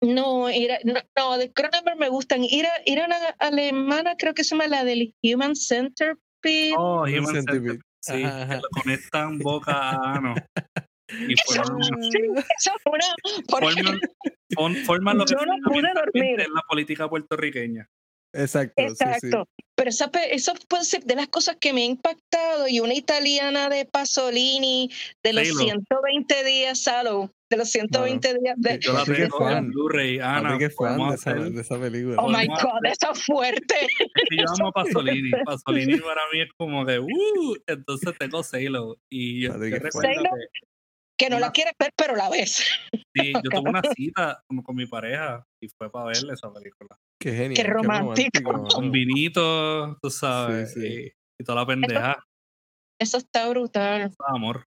Speaker 3: no, era, no, de Cronenberg me gustan. Era, era una alemana, creo que se llama la del Human Centipede.
Speaker 1: Oh, Human Centipede. Sí, que lo conectan boca a ano. Y forman, sí, eso forman, forman, lo que
Speaker 3: Yo no pude dormir.
Speaker 1: en la política puertorriqueña.
Speaker 2: Exacto.
Speaker 3: Exacto. Pero esa, eso puede ser de las cosas que me ha impactado. Y una italiana de Pasolini, de los 120 días, Salo, de los 120 días de.
Speaker 1: Yo la tengo en Blu-ray, Ana.
Speaker 2: que fan de esa, de esa, película.
Speaker 3: Oh my God, eso es fuerte.
Speaker 1: Es que yo amo a Pasolini. Pasolini para mí es como de, uh, entonces tengo Sailor. Y yo recuerdo
Speaker 3: que no la quieres ver, pero la ves.
Speaker 1: Sí, yo tuve una cita con mi pareja y fue para verle esa película.
Speaker 2: Qué genial.
Speaker 3: Qué romántico.
Speaker 1: Con vinito, tú sabes, Y, toda la pendeja.
Speaker 3: Eso, está brutal.
Speaker 1: Eso es amor.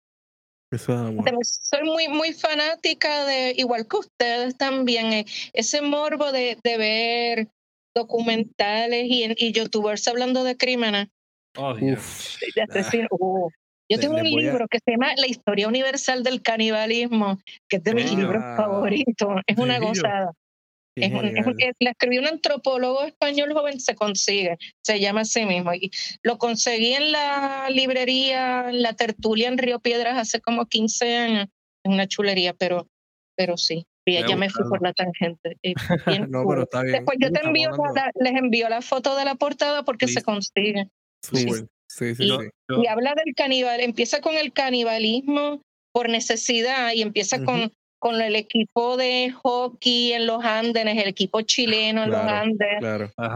Speaker 2: Eso es amor.
Speaker 3: Soy muy, muy fanática de, igual que ustedes también, eh, ese morbo de, de ver documentales y, y youtubers hablando de crímenes.
Speaker 1: Oh, Uf,
Speaker 3: de asesinos. Uh. Yo tengo un libro que se llama La historia universal del canibalismo, que es de mis libros favoritos. Es una gozada. Es la escribió un antropólogo español joven, se consigue, se llama así mismo. Y lo conseguí en la librería, en la tertulia en Río Piedras hace como 15 años, en una chulería, pero, pero sí. Ya, me fui por la tangente.
Speaker 2: no, pero está bien.
Speaker 3: Después yo te envío les envío la foto de la portada porque se consigue.
Speaker 2: Sí. Sí, sí,
Speaker 3: y, habla del caníbal, empieza con el canibalismo por necesidad y empieza con, con el equipo de hockey en los Andes, el equipo chileno en los Andes.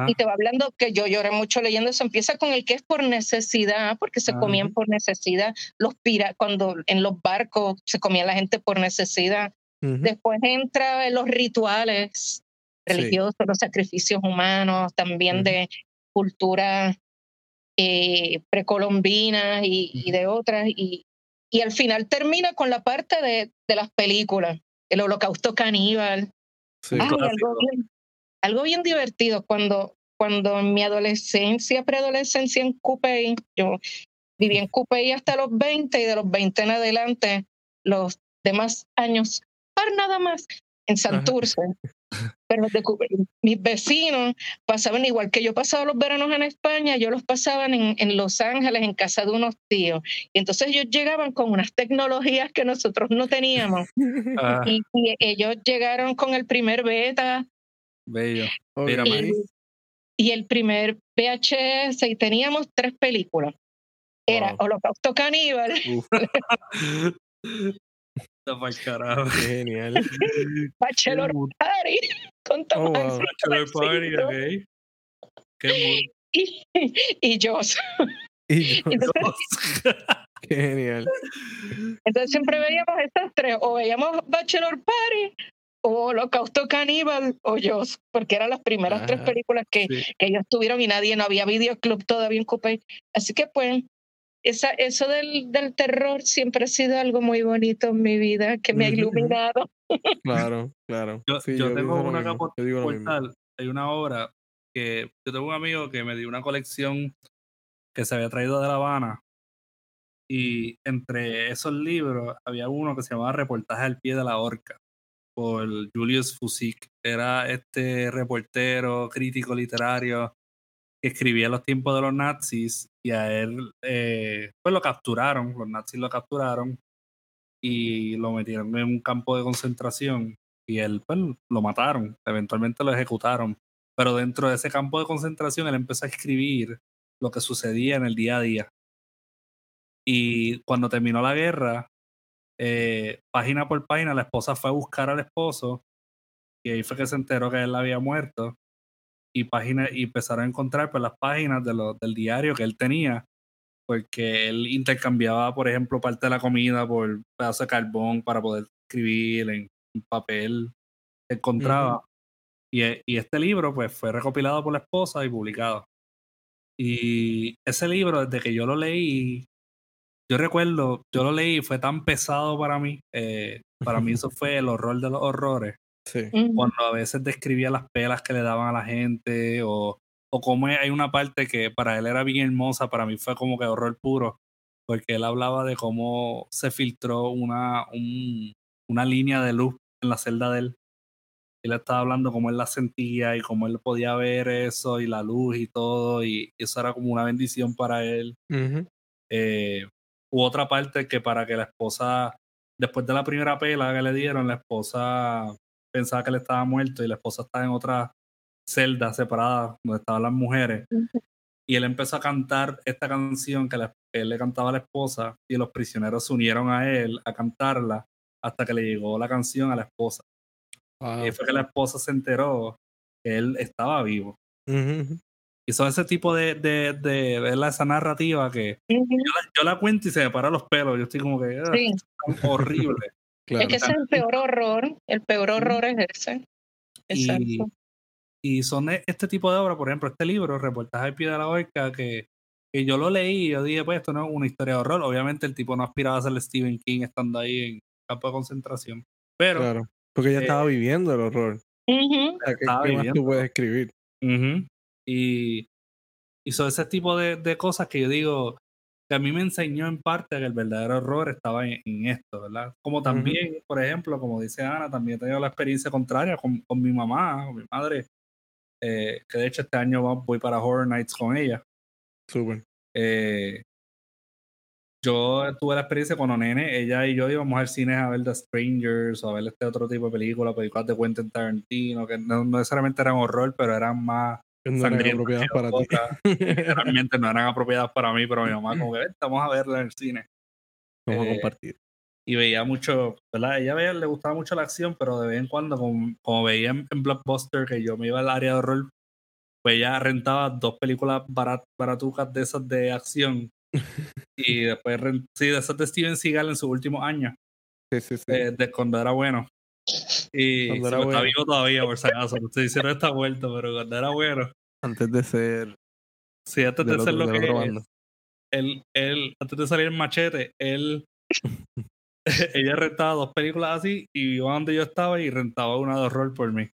Speaker 3: Y te va hablando que yo lloré mucho leyendo eso. Empieza con el que es por necesidad, porque se comían por necesidad. Los pira cuando en los barcos se comía la gente por necesidad. Después entra en los rituales religiosos, los sacrificios humanos, también de cultura eh, precolombinas y, de otras, y, y al final termina con la parte de, de las películas, el holocausto caníbal. algo, bien, algo bien divertido cuando, cuando en mi adolescencia, preadolescencia en Coupey, yo viví en Coupey hasta los 20 y de los 20 en adelante, los demás años, para nada más, en Santurce. Pero mis vecinos pasaban igual que yo pasaba los veranos en España, yo los pasaban en, en, Los Ángeles, en casa de unos tíos. Y entonces ellos llegaban con unas tecnologías que nosotros no teníamos. Ah. Y, ellos llegaron con el primer beta.
Speaker 1: Bello.
Speaker 3: Y, el primer VHS y teníamos tres películas. Era Holocausto Caníbal.
Speaker 1: carajo.
Speaker 2: genial.
Speaker 3: Bachelor Party. Con
Speaker 1: oh, Bachelor Party, ok. Qué
Speaker 3: y, y Joss.
Speaker 2: Y Qué genial.
Speaker 3: Entonces siempre veíamos estas tres, o veíamos Bachelor Party, o Holocausto Caníbal, o Joss, porque eran las primeras tres películas que, que ellos tuvieron y nadie, no había videoclub todavía en Coupé. Así que pues esa, eso del, del, terror siempre ha sido algo muy bonito en mi vida, que me ha iluminado.
Speaker 2: Claro, claro.
Speaker 1: Yo, tengo una capa portal, hay una obra que yo tengo un amigo que me dio una colección que se había traído de La Habana y entre esos libros había uno que se llamaba Reportaje al pie de la horca por Julius Fusik. Era este reportero, crítico literario que escribía los tiempos de los nazis y a él eh, pues lo capturaron, los nazis lo capturaron y lo metieron en un campo de concentración y él pues lo mataron, eventualmente lo ejecutaron, pero dentro de ese campo de concentración él empezó a escribir lo que sucedía en el día a día. Y cuando terminó la guerra, eh, página por página, la esposa fue a buscar al esposo y ahí fue que se enteró que él había muerto. Y páginas y empezaron a encontrar pues, las páginas de del diario que él tenía porque él intercambiaba por ejemplo parte de la comida por pedazo de carbón para poder escribir en, papel que encontraba. Y, y, este libro pues fue recopilado por la esposa y publicado. Y ese libro desde que yo lo leí yo recuerdo yo lo leí fue tan pesado para mí eh, para mí eso fue el horror de los horrores. Cuando a veces describía las pelas que le daban a la gente o, o como hay una parte que para él era bien hermosa, para mí fue como que horror puro, porque él hablaba de cómo se filtró una, una línea de luz en la celda de él. Él estaba hablando cómo él la sentía y cómo él podía ver eso y la luz y todo, y eso era como una bendición para él. Eh, u otra parte que para que la esposa, después de la primera pela que le dieron, la esposa pensaba que él estaba muerto y la esposa estaba en otra celda separada donde estaban las mujeres. Y él empezó a cantar esta canción que él le cantaba a la esposa y los prisioneros se unieron a él a cantarla hasta que le llegó la canción a la esposa. Y fue que la esposa se enteró que él estaba vivo. Y son ese tipo de, de, de verla, esa narrativa que yo, la, cuento y se me paran los pelos. Yo estoy como que ah, horrible.
Speaker 3: Es que ese es el peor horror, el peor horror es ese.
Speaker 1: Exacto. Y, son e, este tipo de obras, por ejemplo, este libro, Reportaje al pie de la horca, que, que yo lo leí y yo dije, pues esto no es una historia de horror. Obviamente el tipo no aspiraba a ser Stephen King estando ahí en campo de concentración. Pero.
Speaker 2: Claro, porque ya estaba eh, viviendo el horror. ¿Qué, más tú puedes escribir?
Speaker 1: Y, y son ese tipo de, de cosas que yo digo, que a mí me enseñó en parte que el verdadero horror estaba en, esto, ¿verdad? Como también, por ejemplo, como dice Ana, también he tenido la experiencia contraria con, con mi mamá, con mi madre, eh, que de hecho este año voy para Horror Nights con ella.
Speaker 2: Súper.
Speaker 1: Eh, yo tuve la experiencia con Onene, ella y yo íbamos al cine a ver The Strangers o a ver este otro tipo de películas, películas de Quentin Tarantino, que no necesariamente eran horror, pero eran más
Speaker 2: no eran apropiadas para ti.
Speaker 1: Realmente no eran apropiadas para mí, pero mi mamá como que vamos a verla en el cine.
Speaker 2: Vamos a eh, compartir.
Speaker 1: Y veía mucho, ¿verdad? Ella veía, le gustaba mucho la acción, pero de vez en cuando, como, veía en, Blockbuster que yo me iba al área de horror, pues ella rentaba dos películas baratucas de esas de acción. y después, sí, de esas de Steven Seagal en sus últimos años.
Speaker 2: Sí, sí, sí.
Speaker 1: de cuando era bueno. Y está vivo todavía, por si acaso. No estoy diciendo está vuelto, pero cuando era bueno.
Speaker 2: Antes de ser.
Speaker 1: Sí, antes de, ser lo que. Él, él, antes de salir en machete, él. ella rentaba dos películas así y iba donde yo estaba y rentaba una de horror por mí.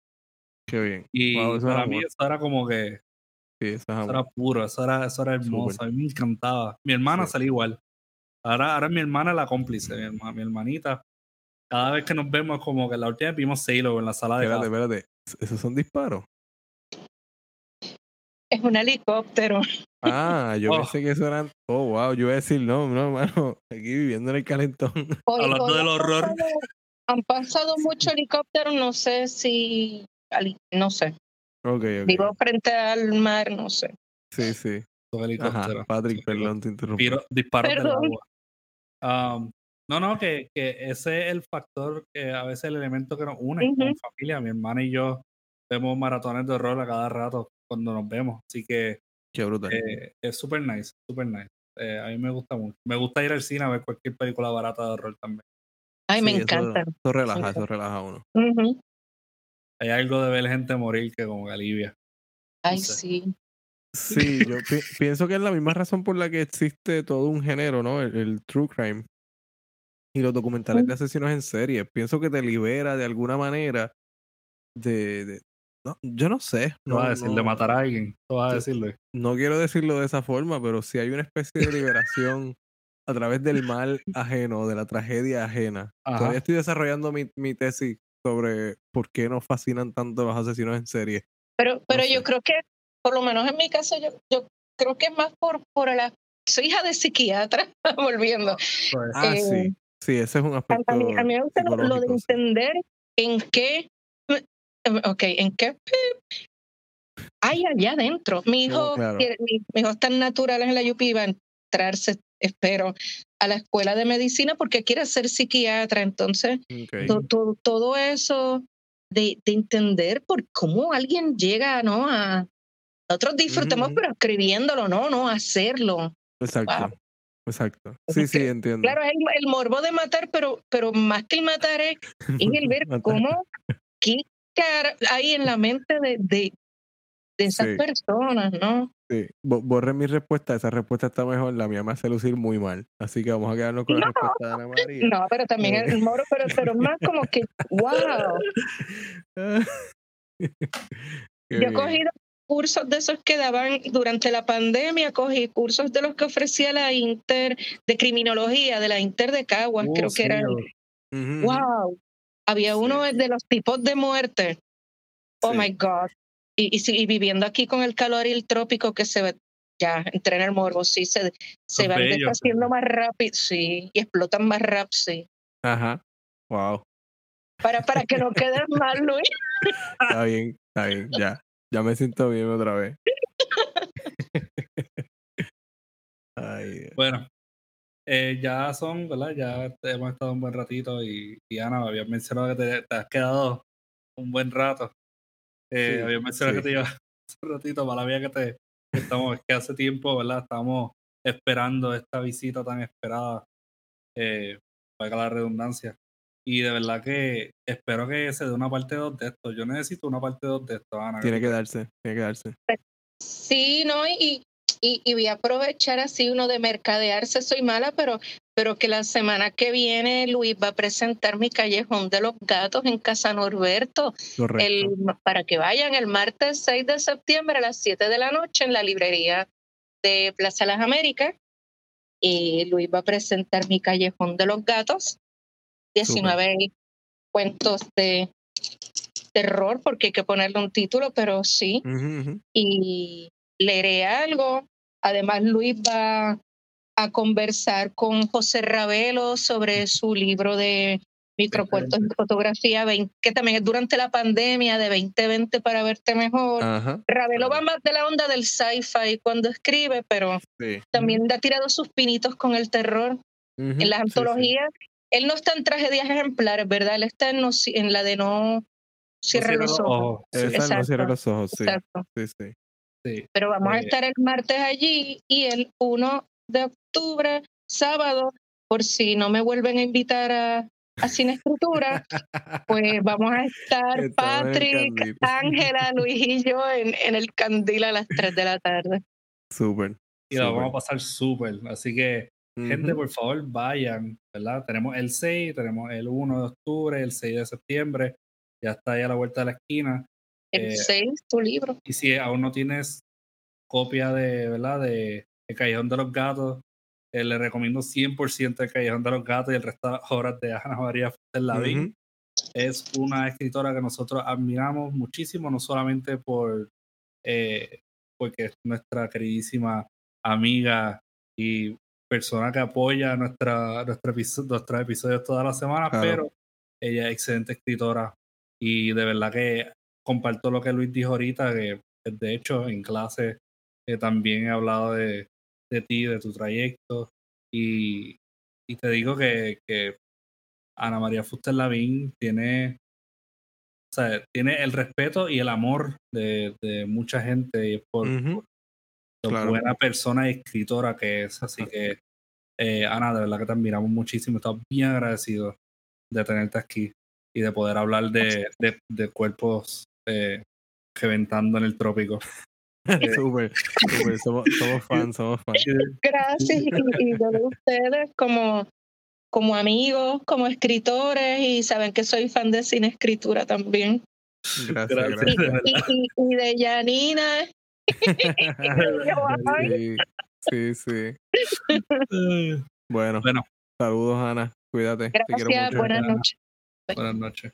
Speaker 2: Qué bien.
Speaker 1: Y para mí eso era como que.
Speaker 2: Sí, eso,
Speaker 1: eso era puro, eso era, eso era hermoso. A mí me encantaba. Mi hermana salía igual. Ahora, ahora mi hermana es la cómplice, mi, mi hermanita. Cada vez que nos vemos, como que la última vez vimos Sailor en la sala de
Speaker 2: Espérate, espérate. ¿Esos son disparos?
Speaker 3: Es un helicóptero.
Speaker 2: Ah, yo
Speaker 1: Oh.
Speaker 2: pensé que eso eran. Oh, wow, yo iba a decir, no, no, mano. Aquí viviendo en el calentón.
Speaker 3: Hoy-
Speaker 1: Hablando
Speaker 3: hoy
Speaker 1: del
Speaker 3: han
Speaker 1: horror.
Speaker 3: pasado- Han pasado muchos helicópteros, no sé si. No sé.
Speaker 2: Ok, ok.
Speaker 3: Vivo frente al mar, no sé.
Speaker 2: Sí, sí. Ajá,
Speaker 1: helicópteros.
Speaker 2: Patrick, perdón, te interrumpí.
Speaker 1: Disparos del agua. Um, no, no, que, que ese es el factor, que a veces el elemento que nos une como
Speaker 3: Ujú.
Speaker 1: familia. Mi hermana y yo vemos maratones de horror a cada rato cuando nos vemos. Así que
Speaker 2: Qué brutal.
Speaker 1: eh, es súper nice, súper nice. Eh, a mí me gusta mucho. Me gusta ir al cine a ver cualquier película barata de horror también.
Speaker 3: Ay, me
Speaker 2: Sí, eso-
Speaker 3: encanta.
Speaker 2: Eso, relaja,
Speaker 3: Me
Speaker 2: eso relaja a uno.
Speaker 1: Hay algo de ver gente morir que como que alivia.
Speaker 3: Ay,
Speaker 1: sé.
Speaker 3: sí.
Speaker 2: Sí, yo pi- pienso que es la misma razón por la que existe todo un género, ¿no? El, el true crime. Y los documentales de asesinos en serie. Pienso que te libera de alguna manera de... de- no, yo no sé.
Speaker 1: No,
Speaker 2: No,
Speaker 1: vas a decir de
Speaker 2: no-
Speaker 1: matar a alguien. No vas a
Speaker 2: Sí.
Speaker 1: decirlo.
Speaker 2: no quiero decirlo de esa forma, pero si hay una especie de liberación a través del mal ajeno, de la tragedia ajena.
Speaker 1: Ajá.
Speaker 2: Todavía estoy desarrollando mi, mi tesis sobre por qué nos fascinan tanto los asesinos en serie.
Speaker 3: Pero, pero
Speaker 2: sé.
Speaker 3: yo creo que, por lo menos en mi caso, yo, yo creo que es más por, por la. Soy hija de psiquiatra, volviendo.
Speaker 1: Pues,
Speaker 2: Ah,
Speaker 3: Eh,
Speaker 2: sí. Sí, ese es un
Speaker 3: A,
Speaker 2: aspecto
Speaker 3: a mí, a mí me gusta lo, lo de
Speaker 2: sí.
Speaker 3: entender en qué. Ok, en qué hay allá adentro. Mi hijo,
Speaker 2: claro.
Speaker 3: quiere- mi, mi hijo está en naturales en la UP y va a entrarse, espero, a la escuela de medicina porque quiere ser psiquiatra. Entonces,
Speaker 2: Ok.
Speaker 3: to- to- todo eso de, de entender por cómo alguien llega, ¿no? A nosotros disfrutamos,
Speaker 2: ujú.
Speaker 3: pero escribiéndolo, no, no, hacerlo.
Speaker 2: Exacto.
Speaker 3: Wow.
Speaker 2: Exacto. Sí, sí, entiendo.
Speaker 3: Claro, es el, el morbo de matar, pero, pero más que el matar es, es el ver cómo, qué hay en la mente de, de, de esas
Speaker 2: Sí.
Speaker 3: personas, ¿no?
Speaker 2: Sí. Bo- Borré mi respuesta. Esa respuesta está mejor. La mía me hace lucir muy mal. Así que vamos a quedarnos con la
Speaker 3: No.
Speaker 2: respuesta de Ana María.
Speaker 3: No, pero también
Speaker 2: Eh.
Speaker 3: el morbo, pero, pero más como que, wow.
Speaker 2: Qué
Speaker 3: Yo he cogido cursos de esos que daban durante la pandemia, cogí cursos de los que ofrecía la Inter de criminología, de la Inter de Caguas,
Speaker 1: uh,
Speaker 3: creo
Speaker 1: sí,
Speaker 3: que eran,
Speaker 2: ujú.
Speaker 3: wow. Había
Speaker 2: Sí.
Speaker 3: uno de los tipos de muerte. Oh
Speaker 2: Sí.
Speaker 3: my God. Y, y, viviendo aquí con el calor y el trópico que se ve, ya entré en el morbo, sí, se, se van deshaciendo más rápido, sí, y explotan más rápido, sí.
Speaker 2: Ajá. Wow.
Speaker 3: Para, para que no quedes mal, Luis.
Speaker 2: Está bien, está bien. Ya. Ya me siento bien otra vez. Ay.
Speaker 1: Bueno, eh, ya son, ¿verdad? Ya hemos estado un buen ratito y, y Ana, habías mencionado que te, te has quedado un buen rato. Eh,
Speaker 2: Sí,
Speaker 1: habías mencionado
Speaker 2: sí.
Speaker 1: que te ibas hace un ratito, mala mía que te que estamos, es que hace tiempo, ¿verdad? Estamos esperando esta visita tan esperada, eh, valga la redundancia. Y de verdad que espero que se dé una parte 2 de esto. Yo necesito una parte 2 de esto, Ana.
Speaker 2: Tiene que darse, tiene que darse.
Speaker 3: Sí, no, y, y, y voy a aprovechar así uno de mercadearse, soy mala, pero, pero que la semana que viene Luis va a presentar mi callejón de los gatos en Casa Norberto.
Speaker 2: Correcto.
Speaker 3: El, para que vayan el martes 6 de septiembre a las 7 de la noche en la librería de Plaza Las Américas. Y Luis va a presentar mi callejón de los gatos. 19 cuentos de terror, porque hay que ponerle un título, pero sí. Y leeré algo. Además, Luis va a conversar con José Ravelo sobre su libro de microcuentos y fotografía, 20 que también es durante la pandemia de 2020 para verte mejor.
Speaker 2: Ajá.
Speaker 3: Ravelo va más de la onda del sci-fi cuando escribe, pero
Speaker 2: Sí.
Speaker 3: también ha tirado sus pinitos con el terror.
Speaker 2: Ujú,
Speaker 3: En las
Speaker 2: sí, sí.
Speaker 3: antologías, él no está en tragedias ejemplares, ¿verdad? Él está en, no- en la de no cierra
Speaker 1: cierra
Speaker 3: los ojos.
Speaker 1: ojos. Sí,
Speaker 2: Esa no
Speaker 3: Exacto,
Speaker 2: cierra los ojos, sí.
Speaker 3: Exacto.
Speaker 2: Sí, sí.
Speaker 1: Sí.
Speaker 3: Pero vamos a estar el martes allí y el 1 de octubre, sábado, por si no me vuelven a invitar a, a Cine Escritura, pues vamos a estar Patrick. Ángela, Luis y yo en, en el Candil a las 3 de la tarde.
Speaker 2: Súper.
Speaker 1: Y la vamos a pasar súper. Así que Gente,
Speaker 2: Ujú.
Speaker 1: por favor, vayan, ¿verdad? Tenemos el 6, tenemos el 1 de octubre, el 6 de septiembre, ya está ahí a la vuelta de la esquina.
Speaker 3: El
Speaker 1: Eh,
Speaker 3: 6, tu libro.
Speaker 1: Y si aún no tienes copia de, ¿verdad? De, de Callejón de los Gatos. Eh, le recomiendo 100% el Callejón de los Gatos y el resto de las obras de Ana María Fuster Lavín. Es una escritora que nosotros admiramos muchísimo, no solamente por eh, porque es nuestra queridísima amiga y persona que apoya nuestra, nuestra nuestros episodios todas las semanas, pero ella es excelente escritora y de verdad que comparto lo que Luis dijo ahorita, que de hecho en clase eh, también he hablado de, de, ti, de tu trayecto y, y te digo que, que, Ana María Fuster Lavín tiene, o sea, tiene el respeto y el amor de, de mucha gente por, lo buena persona y escritora que es, así que eh, Ana, de verdad que te admiramos muchísimo, estamos bien agradecidos de tenerte aquí y de poder hablar de, de, cuerpos eh, reventando en el trópico.
Speaker 2: Súper, somos, somos fans, somos fans.
Speaker 3: Gracias y, de ustedes como, como amigos, como escritores y saben que soy fan de cine escritura también.
Speaker 2: Gracias, gracias.
Speaker 3: Y, de Janina.
Speaker 2: sí, sí. Bueno, bueno, saludos Ana, cuídate.
Speaker 3: Gracias, buenas noches.
Speaker 1: Buenas noches.